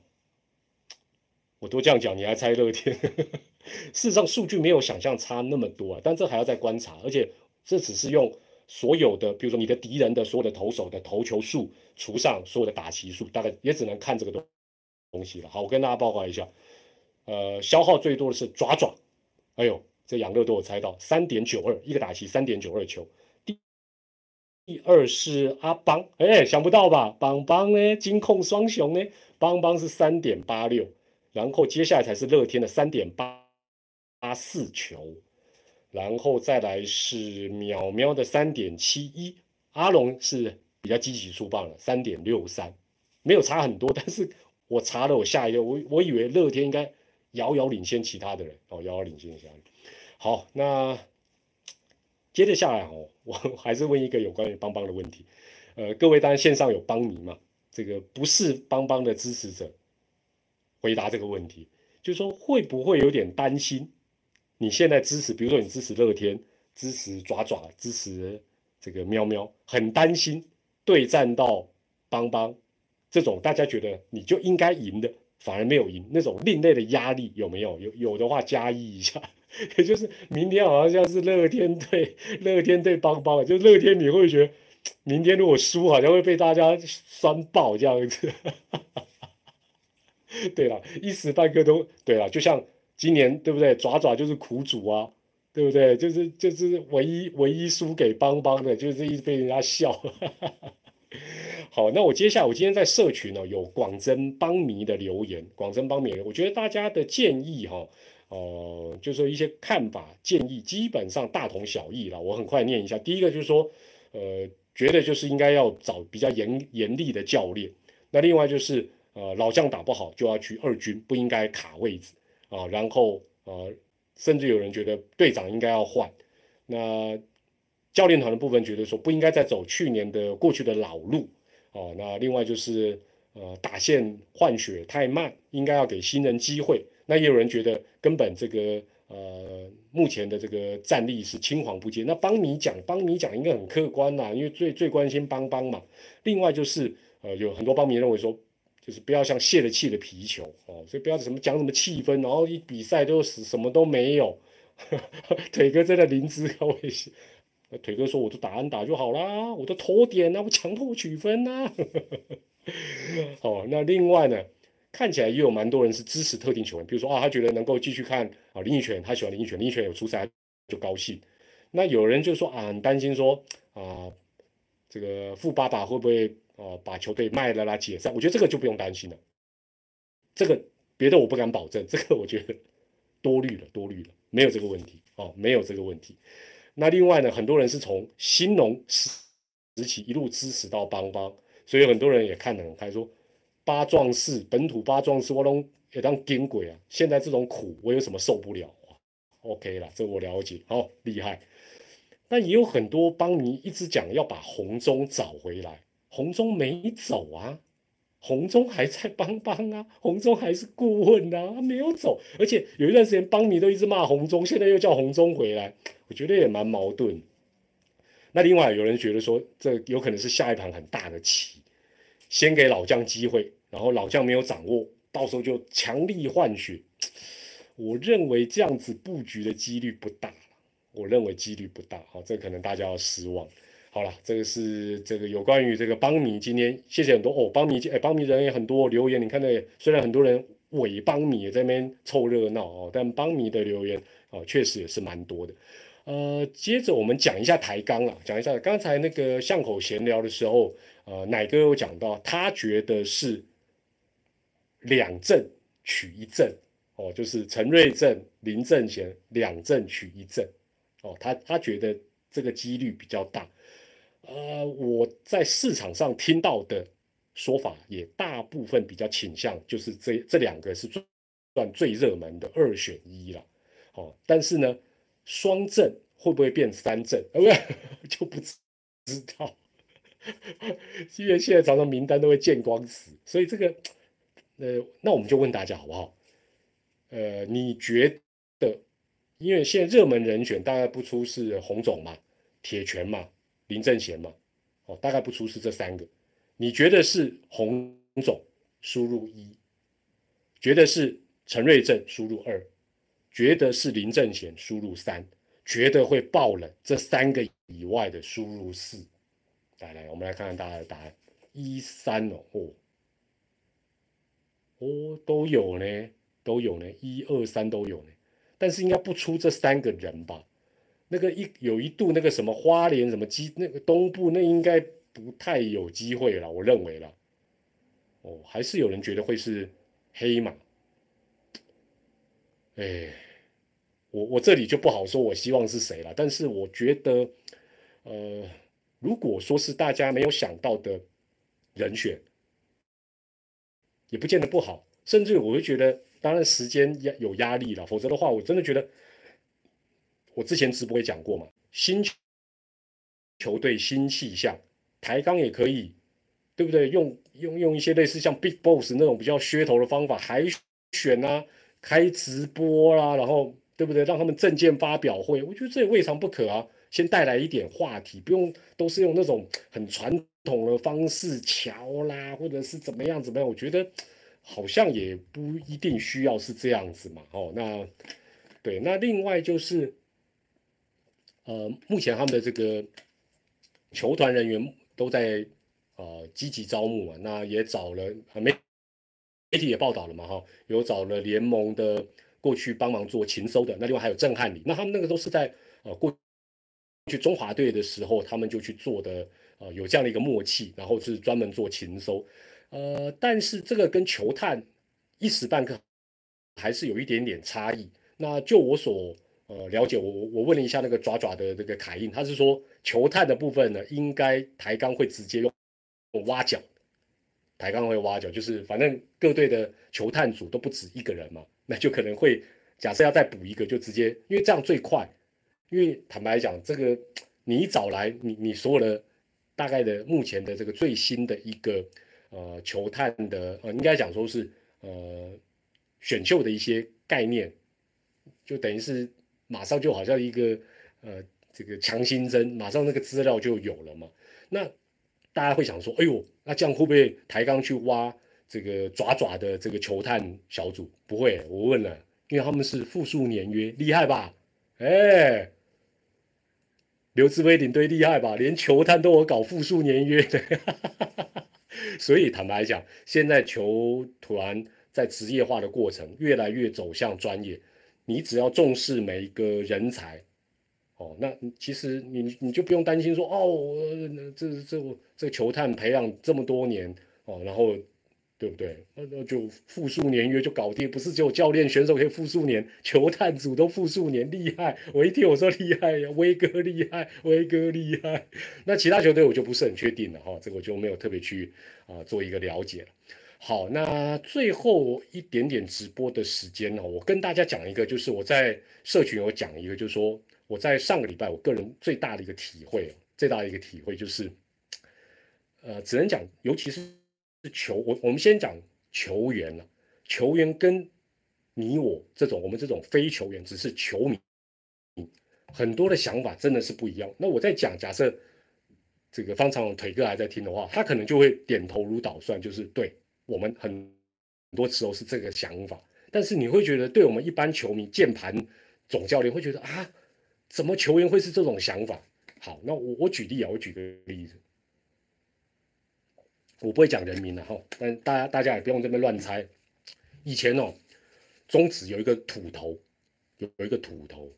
我都这样讲，你还猜乐天？[laughs] 事实上，数据没有想象差那么多啊，但这还要再观察。而且这只是用所有的，比如说你的敌人的所有的投手的投球数除上所有的打击数，大概也只能看这个东。东西了，好，我跟大家报告一下，呃，消耗最多的是爪爪，哎呦，这养乐都有猜到，三点九二一个打席，三点九二球。第二是阿邦，哎，想不到吧？邦邦呢，金控双雄呢，邦邦是三点八六，然后接下来才是乐天的三点八四球，然后再来是淼淼的三点七一，阿龙是比较积极出棒了，三点六三，没有差很多，但是。我查了，我吓一跳，我我以为乐天应该遥遥领先其他的人哦，遥遥领先其他人。好，那接着下来哦，我还是问一个有关于邦邦的问题。呃，各位当然线上有邦迷嘛，这个不是邦邦的支持者，回答这个问题，就是说会不会有点担心？你现在支持，比如说你支持乐天，支持爪爪，支持这个喵喵，很担心对战到邦邦。这种大家觉得你就应该赢的，反而没有赢，那种另类的压力有没有？有有的话加一一下，[laughs] 也就是明天好像像是乐天队，乐天队邦邦，就乐天你会觉得明天如果输，好像会被大家酸爆这样子。[laughs] 对了，一时半刻都对了，就像今年对不对？爪爪就是苦主啊，对不对？就是就是唯一唯一输给邦邦的，就是一直被人家笑。[laughs] 好，那我接下来我今天在社群呢有广真邦迷的留言，广真邦迷，我觉得大家的建议哈，呃，就是说一些看法建议基本上大同小异了。我很快念一下，第一个就是说，呃，觉得就是应该要找比较严严厉的教练。那另外就是，呃，老将打不好就要去二军，不应该卡位置啊。然后呃，甚至有人觉得队长应该要换。那教练团的部分觉得说不应该再走去年的过去的老路。哦，那另外就是，呃，打线换血太慢，应该要给新人机会。那也有人觉得根本这个呃目前的这个战力是青黄不接。那帮你讲，帮你讲应该很客观呐，因为最最关心帮帮嘛。另外就是呃有很多帮迷认为说，就是不要像泄了气的皮球哦，所以不要什么讲什么气氛，然后一比赛都死什么都没有。[laughs] 腿哥真的灵芝高危险。腿哥说我都打安打就好啦，我都拖点啊，我强迫取分呐。[laughs] 哦，那另外呢？看起来也有蛮多人是支持特定球员，比如说啊，他觉得能够继续看啊林奕泉，他喜欢林奕泉，林奕泉有出赛就高兴。那有人就说啊，很担心说啊，这个富爸爸会不会啊把球队卖了啦解散？我觉得这个就不用担心了。这个别的我不敢保证，这个 [laughs] 我觉得多虑了，多虑了，没有这个问题哦，没有这个问题。那另外呢，很多人是从新农时时期一路支持到邦邦，所以很多人也看得很开，说。八壮士，本土八壮士，我拢也当顶鬼啊！现在这种苦，我有什么受不了啊？OK 了，这我了解，好厉害。但也有很多邦迷一直讲要把红中找回来，红中没走啊，红中还在邦邦啊，红中还是顾问啊，没有走。而且有一段时间邦迷都一直骂红中，现在又叫红中回来，我觉得也蛮矛盾。那另外有人觉得说，这有可能是下一盘很大的棋。先给老将机会，然后老将没有掌握，到时候就强力换血。我认为这样子布局的几率不大，我认为几率不大。好，这可能大家要失望。好了，这个是这个有关于这个邦迷今天，谢谢很多哦，邦迷哎，邦迷人也很多留言，你看那虽然很多人伪邦迷也在那边凑热闹哦，但邦迷的留言哦，确实也是蛮多的。呃，接着我们讲一下抬杠了，讲一下刚才那个巷口闲聊的时候，呃，奶哥有讲到，他觉得是两正取一正，哦，就是陈瑞正、林正贤两正取一正，哦，他他觉得这个几率比较大。呃，我在市场上听到的说法也大部分比较倾向，就是这这两个是算最热门的二选一了，哦，但是呢。双正会不会变三正？呃，不就不知道，因为现在常常名单都会见光死，所以这个，呃，那我们就问大家好不好？呃，你觉得，因为现在热门人选大概不出是洪总嘛、铁拳嘛、林正贤嘛，哦，大概不出是这三个，你觉得是洪总输入一，觉得是陈瑞正输入二？觉得是林正贤输入三，觉得会爆冷，这三个以外的输入四。来来，我们来看看大家的答案，一三哦哦哦都有呢，都有呢，一二三都有呢，但是应该不出这三个人吧？那个一有一度那个什么花莲什么机那个东部那应该不太有机会了，我认为了。哦，还是有人觉得会是黑马。哎，我我这里就不好说，我希望是谁了。但是我觉得，呃，如果说是大家没有想到的人选，也不见得不好。甚至我会觉得，当然时间有压力了，否则的话，我真的觉得，我之前直播也讲过嘛，新球队新气象，抬杠也可以，对不对？用用用一些类似像 Big Boss 那种比较噱头的方法，海选啊。开直播啦，然后对不对？让他们证件发表会，我觉得这也未尝不可啊。先带来一点话题，不用都是用那种很传统的方式瞧啦，或者是怎么样怎么样。我觉得好像也不一定需要是这样子嘛。哦，那对，那另外就是，呃，目前他们的这个球团人员都在呃积极招募嘛，那也找了没。媒体也报道了嘛，哈，有找了联盟的过去帮忙做勤收的，那另外还有郑汉礼，那他们那个都是在呃过去中华队的时候，他们就去做的，呃，有这样的一个默契，然后是专门做勤收，呃，但是这个跟球探一时半刻还是有一点点差异。那就我所呃了解，我我我问了一下那个爪爪的那个凯印，他是说球探的部分呢，应该抬杠会直接用挖角。抬杠会挖角，就是反正各队的球探组都不止一个人嘛，那就可能会假设要再补一个，就直接因为这样最快。因为坦白讲，这个你找来你你所有的大概的目前的这个最新的一个呃球探的呃，应该讲说是呃选秀的一些概念，就等于是马上就好像一个呃这个强心针，马上那个资料就有了嘛。那大家会想说，哎呦，那这样会不会抬杠去挖这个爪爪的这个球探小组？不会，我问了，因为他们是复数年约，厉害吧？哎，刘志威领队厉害吧？连球探都有搞复数年约的，[laughs] 所以坦白讲，现在球团在职业化的过程越来越走向专业，你只要重视每一个人才。哦，那其实你你就不用担心说哦，这这这球探培养这么多年哦，然后对不对？那就复数年约就搞定，不是只有教练选手可以复数年，球探组都复数年，厉害！我一听我说厉害呀，威哥厉害，威哥厉害。那其他球队我就不是很确定了哈，这个我就没有特别去啊做一个了解了。好，那最后一点点直播的时间呢，我跟大家讲一个，就是我在社群有讲一个，就是说。我在上个礼拜，我个人最大的一个体会，最大的一个体会就是，呃，只能讲，尤其是球，我我们先讲球员了。球员跟你我这种，我们这种非球员，只是球迷，很多的想法真的是不一样。那我在讲，假设这个方长龙腿哥还在听的话，他可能就会点头如捣蒜，就是对我们很多时候是这个想法。但是你会觉得，对我们一般球迷、键盘总教练会觉得啊。怎么球员会是这种想法？好，那我我举例啊，我举个例子，我不会讲人名的哈，但大家大家也不用这边乱猜。以前哦，中职有一个土头，有有一个土头，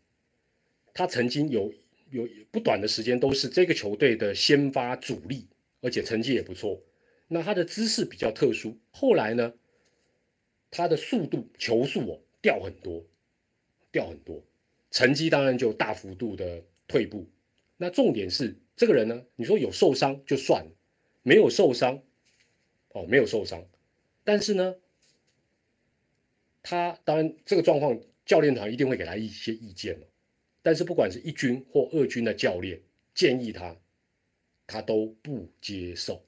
他曾经有有不短的时间都是这个球队的先发主力，而且成绩也不错。那他的姿势比较特殊，后来呢，他的速度球速哦掉很多，掉很多。成绩当然就大幅度的退步，那重点是这个人呢？你说有受伤就算了，没有受伤，哦，没有受伤，但是呢，他当然这个状况，教练团一定会给他一些意见了。但是不管是一军或二军的教练建议他，他都不接受，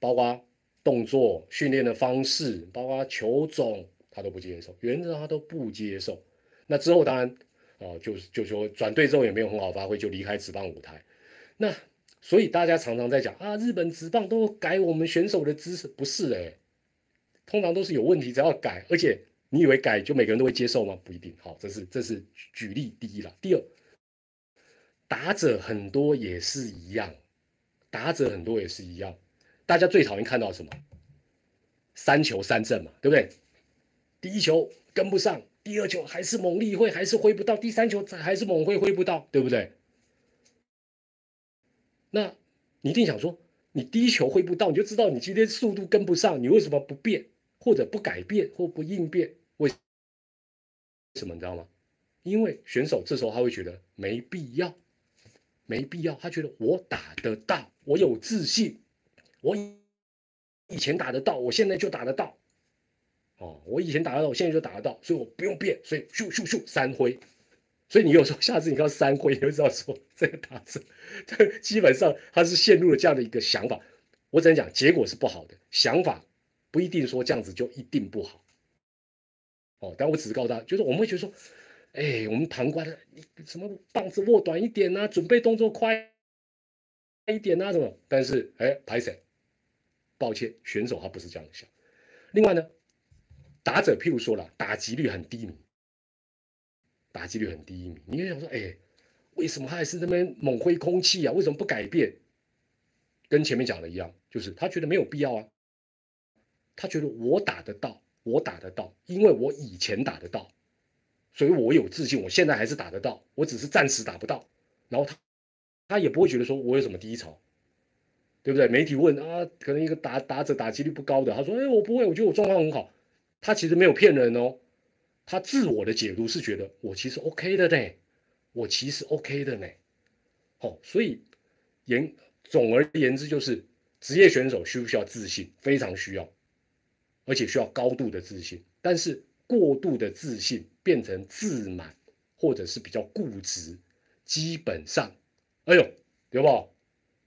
包括动作训练的方式，包括球种，他都不接受，原则他都不接受。那之后当然。哦，就就说转队之后也没有很好发挥，就离开职棒舞台。那所以大家常常在讲啊，日本职棒都改我们选手的姿势，不是哎，通常都是有问题才要改。而且你以为改就每个人都会接受吗？不一定。好，这是这是举例第一了。第二，打者很多也是一样，打者很多也是一样。大家最讨厌看到什么？三球三振嘛，对不对？第一球跟不上。第二球还是猛力挥，还是挥不到；第三球还是猛挥，挥不到，对不对？那你一定想说，你第一球挥不到，你就知道你今天速度跟不上，你为什么不变，或者不改变，或不应变？为什么你知道吗？因为选手这时候他会觉得没必要，没必要，他觉得我打得到，我有自信，我以以前打得到，我现在就打得到。哦，我以前打得到，我现在就打得到，所以我不用变，所以咻咻咻三挥，所以你有时候下次你看三挥，你就知道说这个打字，这基本上他是陷入了这样的一个想法。我只能讲，结果是不好的，想法不一定说这样子就一定不好。哦，但我只是告诉他，就是我们会觉得说，哎，我们旁观的，什么棒子握短一点呐，准备动作快一点呐，什么？但是哎，拍谁？抱歉，选手他不是这样想。另外呢？打者，譬如说了，打击率很低迷，打击率很低迷。你就想说，哎，为什么他还是那边猛挥空气啊？为什么不改变？跟前面讲的一样，就是他觉得没有必要啊。他觉得我打得到，我打得到，因为我以前打得到，所以我有自信，我现在还是打得到，我只是暂时打不到。然后他，他也不会觉得说我有什么低潮，对不对？媒体问啊，可能一个打打者打击率不高的，他说，哎，我不会，我觉得我状况很好。他其实没有骗人哦，他自我的解读是觉得我其实 OK 的呢，我其实 OK 的呢，好，所以言总而言之就是职业选手需不需要自信？非常需要，而且需要高度的自信。但是过度的自信变成自满，或者是比较固执，基本上，哎呦，有不？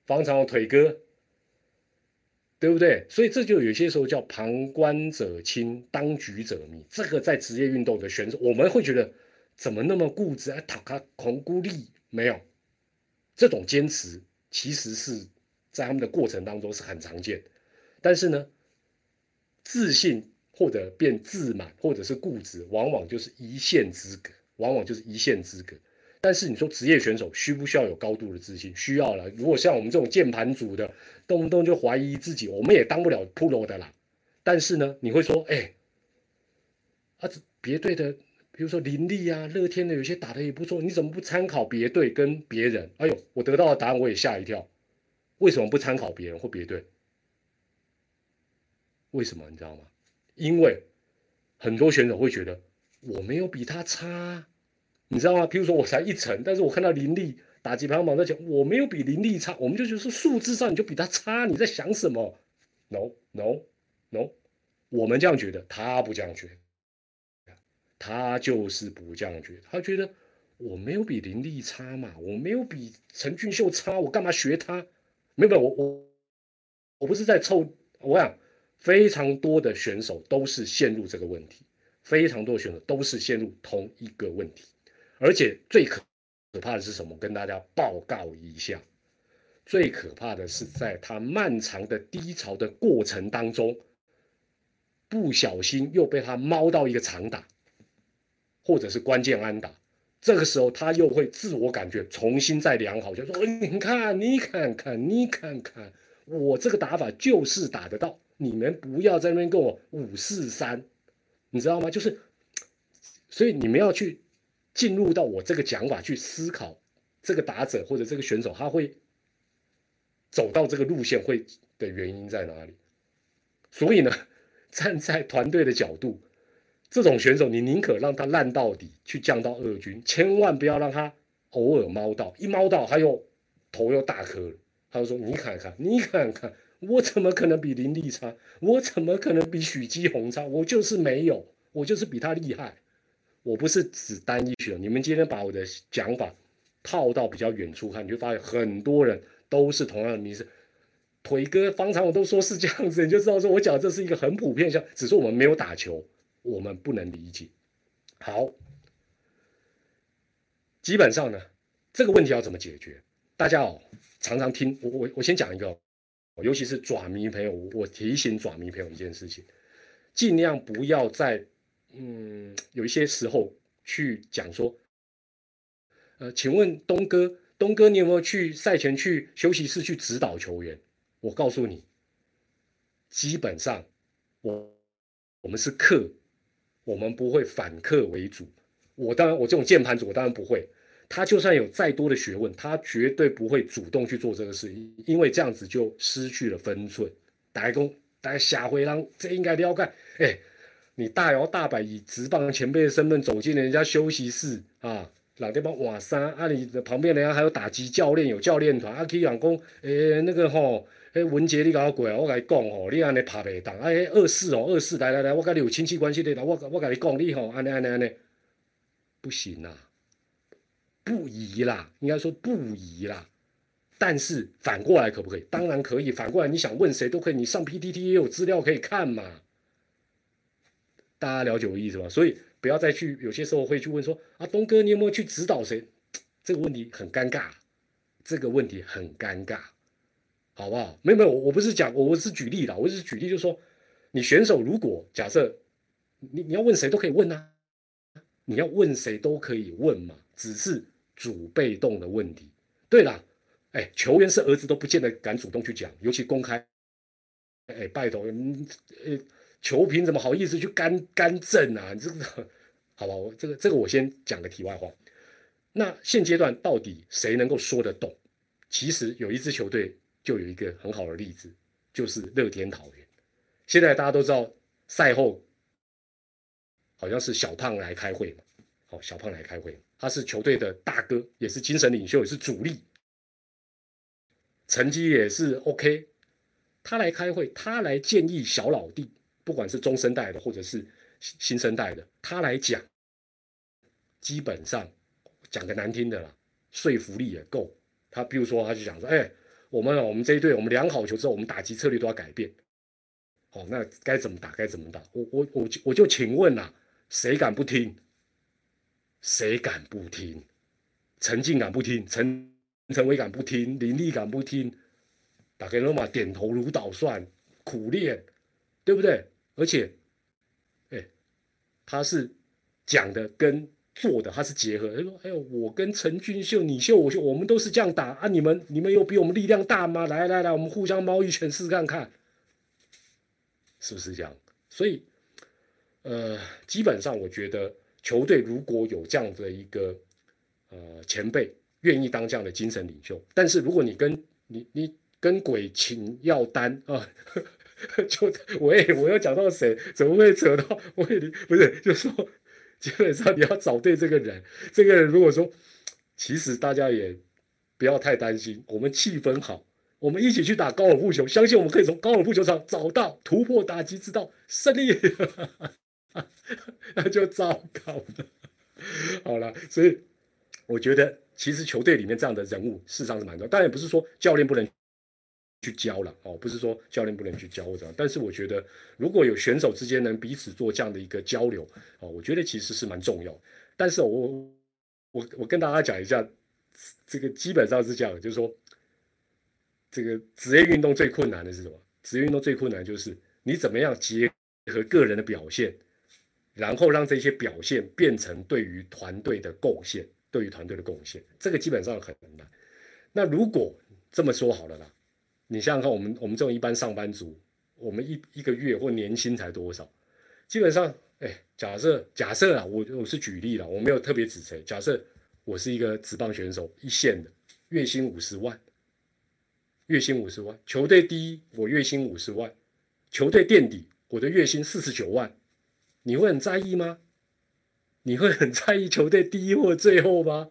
方长腿哥，对不对？所以这就有些时候叫旁观者清，当局者迷。这个在职业运动的选手，我们会觉得怎么那么固执啊？塔卡孔孤立没有这种坚持，其实是在他们的过程当中是很常见。但是呢，自信或者变自满，或者是固执，往往就是一线之隔，往往就是一线之隔。但是你说职业选手需不需要有高度的自信？需要了。如果像我们这种键盘组的，动不动就怀疑自己，我们也当不了 pro 的啦。但是呢，你会说，哎，啊，别队的，比如说林立啊、乐天的，有些打的也不错，你怎么不参考别队跟别人？哎呦，我得到的答案我也吓一跳。为什么不参考别人或别队？为什么你知道吗？因为很多选手会觉得我没有比他差。你知道吗？比如说我才一层，但是我看到林立打击排行榜在讲，我没有比林立差，我们就觉得数字上你就比他差，你在想什么？No No No，我们这样觉得，他不这样觉得，他就是不这样觉得，他觉得我没有比林立差嘛，我没有比陈俊秀差，我干嘛学他？没有没有，我我我不是在凑，我想非常多的选手都是陷入这个问题，非常多选手都是陷入同一个问题。而且最可可怕的是什么？跟大家报告一下，最可怕的是在他漫长的低潮的过程当中，不小心又被他猫到一个长打，或者是关键安打，这个时候他又会自我感觉重新再良好，就说：“你看，你看看，你看看，我这个打法就是打得到，你们不要在那边跟我五四三，你知道吗？就是，所以你们要去。”进入到我这个讲法去思考，这个打者或者这个选手他会走到这个路线会的原因在哪里？所以呢，站在团队的角度，这种选手你宁可让他烂到底，去降到二军，千万不要让他偶尔猫到，一猫到他又头又大颗。他就说：“你看看，你看看，我怎么可能比林立差？我怎么可能比许基宏差？我就是没有，我就是比他厉害。”我不是只单一选，你们今天把我的讲法套到比较远处看，你就发现很多人都是同样的迷失。腿哥、方长我都说是这样子，你就知道说我讲这是一个很普遍像，只是我们没有打球，我们不能理解。好，基本上呢，这个问题要怎么解决？大家哦，常常听我我我先讲一个，尤其是爪迷朋友，我提醒爪迷朋友一件事情，尽量不要在。嗯，有一些时候去讲说，呃，请问东哥，东哥，你有没有去赛前去休息室去指导球员？我告诉你，基本上我我们是客，我们不会反客为主。我当然，我这种键盘组，我当然不会。他就算有再多的学问，他绝对不会主动去做这个事，因为这样子就失去了分寸。大家讲，大家下回让这应该了解，哎。你大摇大摆以直棒前辈的身份走进人家休息室啊，老地方瓦山啊，你的旁边人家还有打击教练，有教练团啊，可以讲讲，诶，那个吼，诶，文杰你搞过来，我跟你讲吼，你安尼拍袂当，哎，二四哦，二四，来来来，我跟你有亲戚关系的，我我跟你讲，你吼，安尼安尼安尼，不行啦，不宜啦，应该说不宜啦，但是反过来可不可以？当然可以，反过来你想问谁都可以，你上 PTT 也有资料可以看嘛。大家了解我意思吧？所以不要再去，有些时候会去问说啊，东哥，你有没有去指导谁？[tsk] 这个问题很尴尬，这个问题很尴尬，好不好？没有没有，我不是讲，我我是举例的，我是举例，就是说，你选手如果假设你你要问谁都可以问啊，你要问谁都可以问嘛，只是主被动的问题。对了，哎，球员是儿子都不见得敢主动去讲，尤其公开，哎，拜托，嗯，呃。球评怎么好意思去干干政啊？你这个好吧，我这个这个我先讲个题外话。那现阶段到底谁能够说得动？其实有一支球队就有一个很好的例子，就是乐天桃园。现在大家都知道赛后好像是小胖来开会嘛，好，小胖来开会，他是球队的大哥，也是精神领袖，也是主力，成绩也是 OK。他来开会，他来建议小老弟。不管是中生代的，或者是新生代的，他来讲，基本上讲个难听的啦，说服力也够。他比如说，他就讲说，哎，我们我们这一队，我们量好球之后，我们打击策略都要改变。好，那该怎么打？该怎么打？我我我我就请问啦，谁敢不听？谁敢不听？陈静敢不听？陈陈伟敢不听？林立敢不听？打给罗马点头如捣蒜，苦练，对不对？而且，哎，他是讲的跟做的，他是结合。他说：“哎呦，我跟陈俊秀，你秀我秀，我们都是这样打啊！你们你们有比我们力量大吗？来来来，我们互相猫一拳试试看看，是不是这样？所以，呃，基本上我觉得球队如果有这样的一个呃前辈愿意当这样的精神领袖，但是如果你跟你你跟鬼请要单啊。” [laughs] 就我也我要讲到谁，怎么会扯到我也不是，就说基本上你要找对这个人，这个人如果说，其实大家也不要太担心，我们气氛好，我们一起去打高尔夫球，相信我们可以从高尔夫球场找到突破打击之道，胜利，[laughs] 那就糟糕了。好了，所以我觉得其实球队里面这样的人物事实上是蛮多，当然也不是说教练不能。去教了哦，不是说教练不能去教或者，但是我觉得如果有选手之间能彼此做这样的一个交流哦，我觉得其实是蛮重要。但是我我我跟大家讲一下，这个基本上是这样，就是说，这个职业运动最困难的是什么？职业运动最困难就是你怎么样结合个人的表现，然后让这些表现变成对于团队的贡献，对于团队的贡献，这个基本上很难。那如果这么说好了啦。你想想看，我们我们这种一般上班族，我们一一个月或年薪才多少？基本上，哎，假设假设啊，我我是举例了，我没有特别指谁。假设我是一个职棒选手，一线的，月薪五十万，月薪五十万，球队第一，我月薪五十万，球队垫底，我的月薪四十九万，你会很在意吗？你会很在意球队第一或最后吗？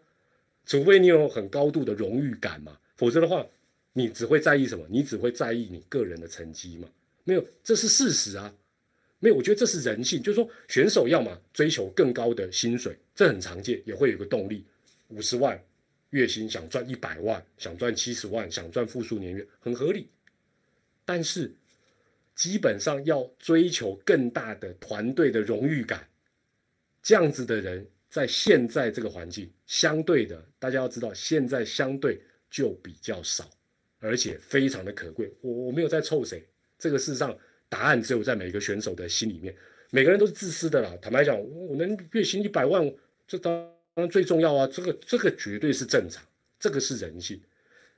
除非你有很高度的荣誉感嘛，否则的话。你只会在意什么？你只会在意你个人的成绩吗？没有，这是事实啊。没有，我觉得这是人性，就是说选手要么追求更高的薪水，这很常见，也会有个动力。五十万月薪想赚一百万，想赚七十万，想赚复数年月，很合理。但是基本上要追求更大的团队的荣誉感，这样子的人在现在这个环境相对的，大家要知道，现在相对就比较少。而且非常的可贵，我我没有在臭谁，这个事实上答案只有在每个选手的心里面，每个人都是自私的啦。坦白讲，我能月薪一百万，这当然最重要啊，这个这个绝对是正常，这个是人性。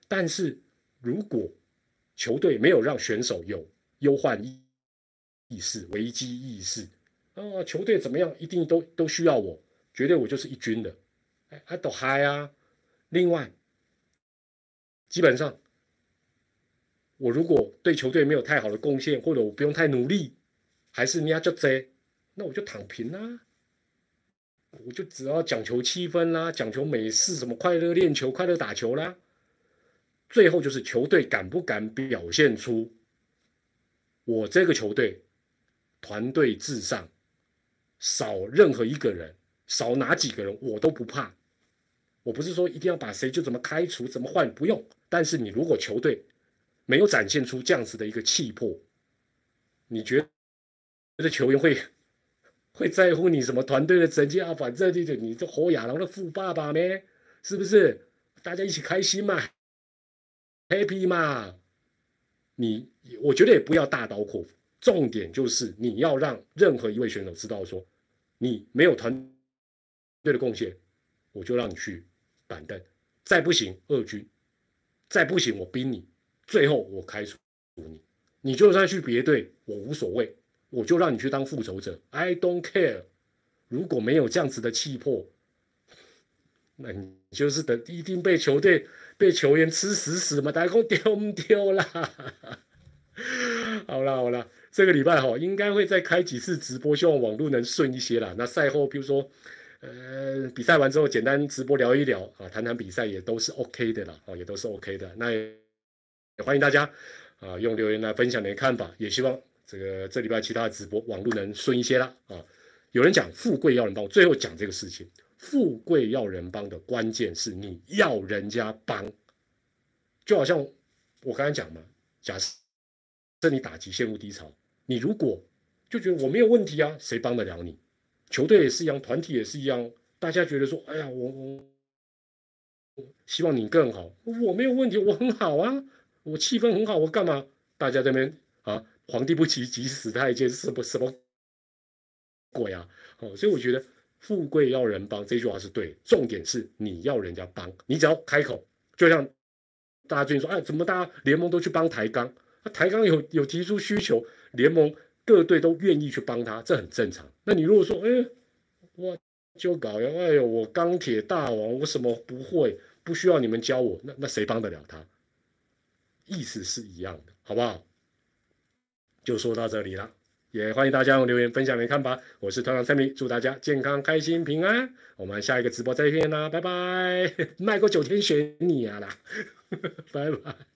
但是如果球队没有让选手有忧患意意识、危机意识啊，球队怎么样，一定都都需要我，绝对我就是一军的，哎，都嗨啊。另外，基本上。我如果对球队没有太好的贡献，或者我不用太努力，还是你要就这，那我就躺平啦。我就只要讲求气氛啦，讲求美式什么快乐练球、快乐打球啦。最后就是球队敢不敢表现出我这个球队团队至上，少任何一个人，少哪几个人我都不怕。我不是说一定要把谁就怎么开除、怎么换，不用。但是你如果球队，没有展现出这样子的一个气魄，你觉得球员会会在乎你什么团队的成绩啊？反正就你这活亚郎的富爸爸咩？是不是？大家一起开心嘛，happy 嘛？你我觉得也不要大刀阔斧，重点就是你要让任何一位选手知道说，你没有团队的贡献，我就让你去板凳，再不行二军，再不行我逼你。最后我开除你，你就算去别队，我无所谓，我就让你去当复仇者，I don't care。如果没有这样子的气魄，那你就是等一定被球队、被球员吃死死嘛，大家丢不丢啦？[laughs] 好了好了，这个礼拜哈应该会再开几次直播，希望网络能顺一些啦。那赛后比如说，呃，比赛完之后简单直播聊一聊啊，谈谈比赛也都是 OK 的啦，哦，也都是 OK 的。那。也欢迎大家啊，用留言来分享你的看法。也希望这个这礼拜其他的直播网络能顺一些啦啊。有人讲富贵要人帮，最后讲这个事情，富贵要人帮的关键是你要人家帮，就好像我刚才讲嘛，假设这你打击陷入低潮，你如果就觉得我没有问题啊，谁帮得了你？球队也是一样，团体也是一样，大家觉得说，哎呀，我我希望你更好，我没有问题，我很好啊，我气氛很好，我干嘛？大家这边啊，皇帝不急急死太监，什么什么鬼啊？哦，所以我觉得富贵要人帮这句话是对，重点是你要人家帮，你只要开口，就像大家最近说，哎，怎么大家联盟都去帮抬杠？抬杠有有提出需求，联盟各队都愿意去帮他，这很正常。那你如果说，哎，我就搞呀，哎呦，我钢铁大王，我什么不会，不需要你们教我，那那谁帮得了他？意思是一样的，好不好？就说到这里了，也欢迎大家留言分享你的看法。我是团长蔡明，祝大家健康、开心、平安。我们下一个直播再见啦，拜拜！[laughs] 卖过九天玄你啊啦，[laughs] 拜拜。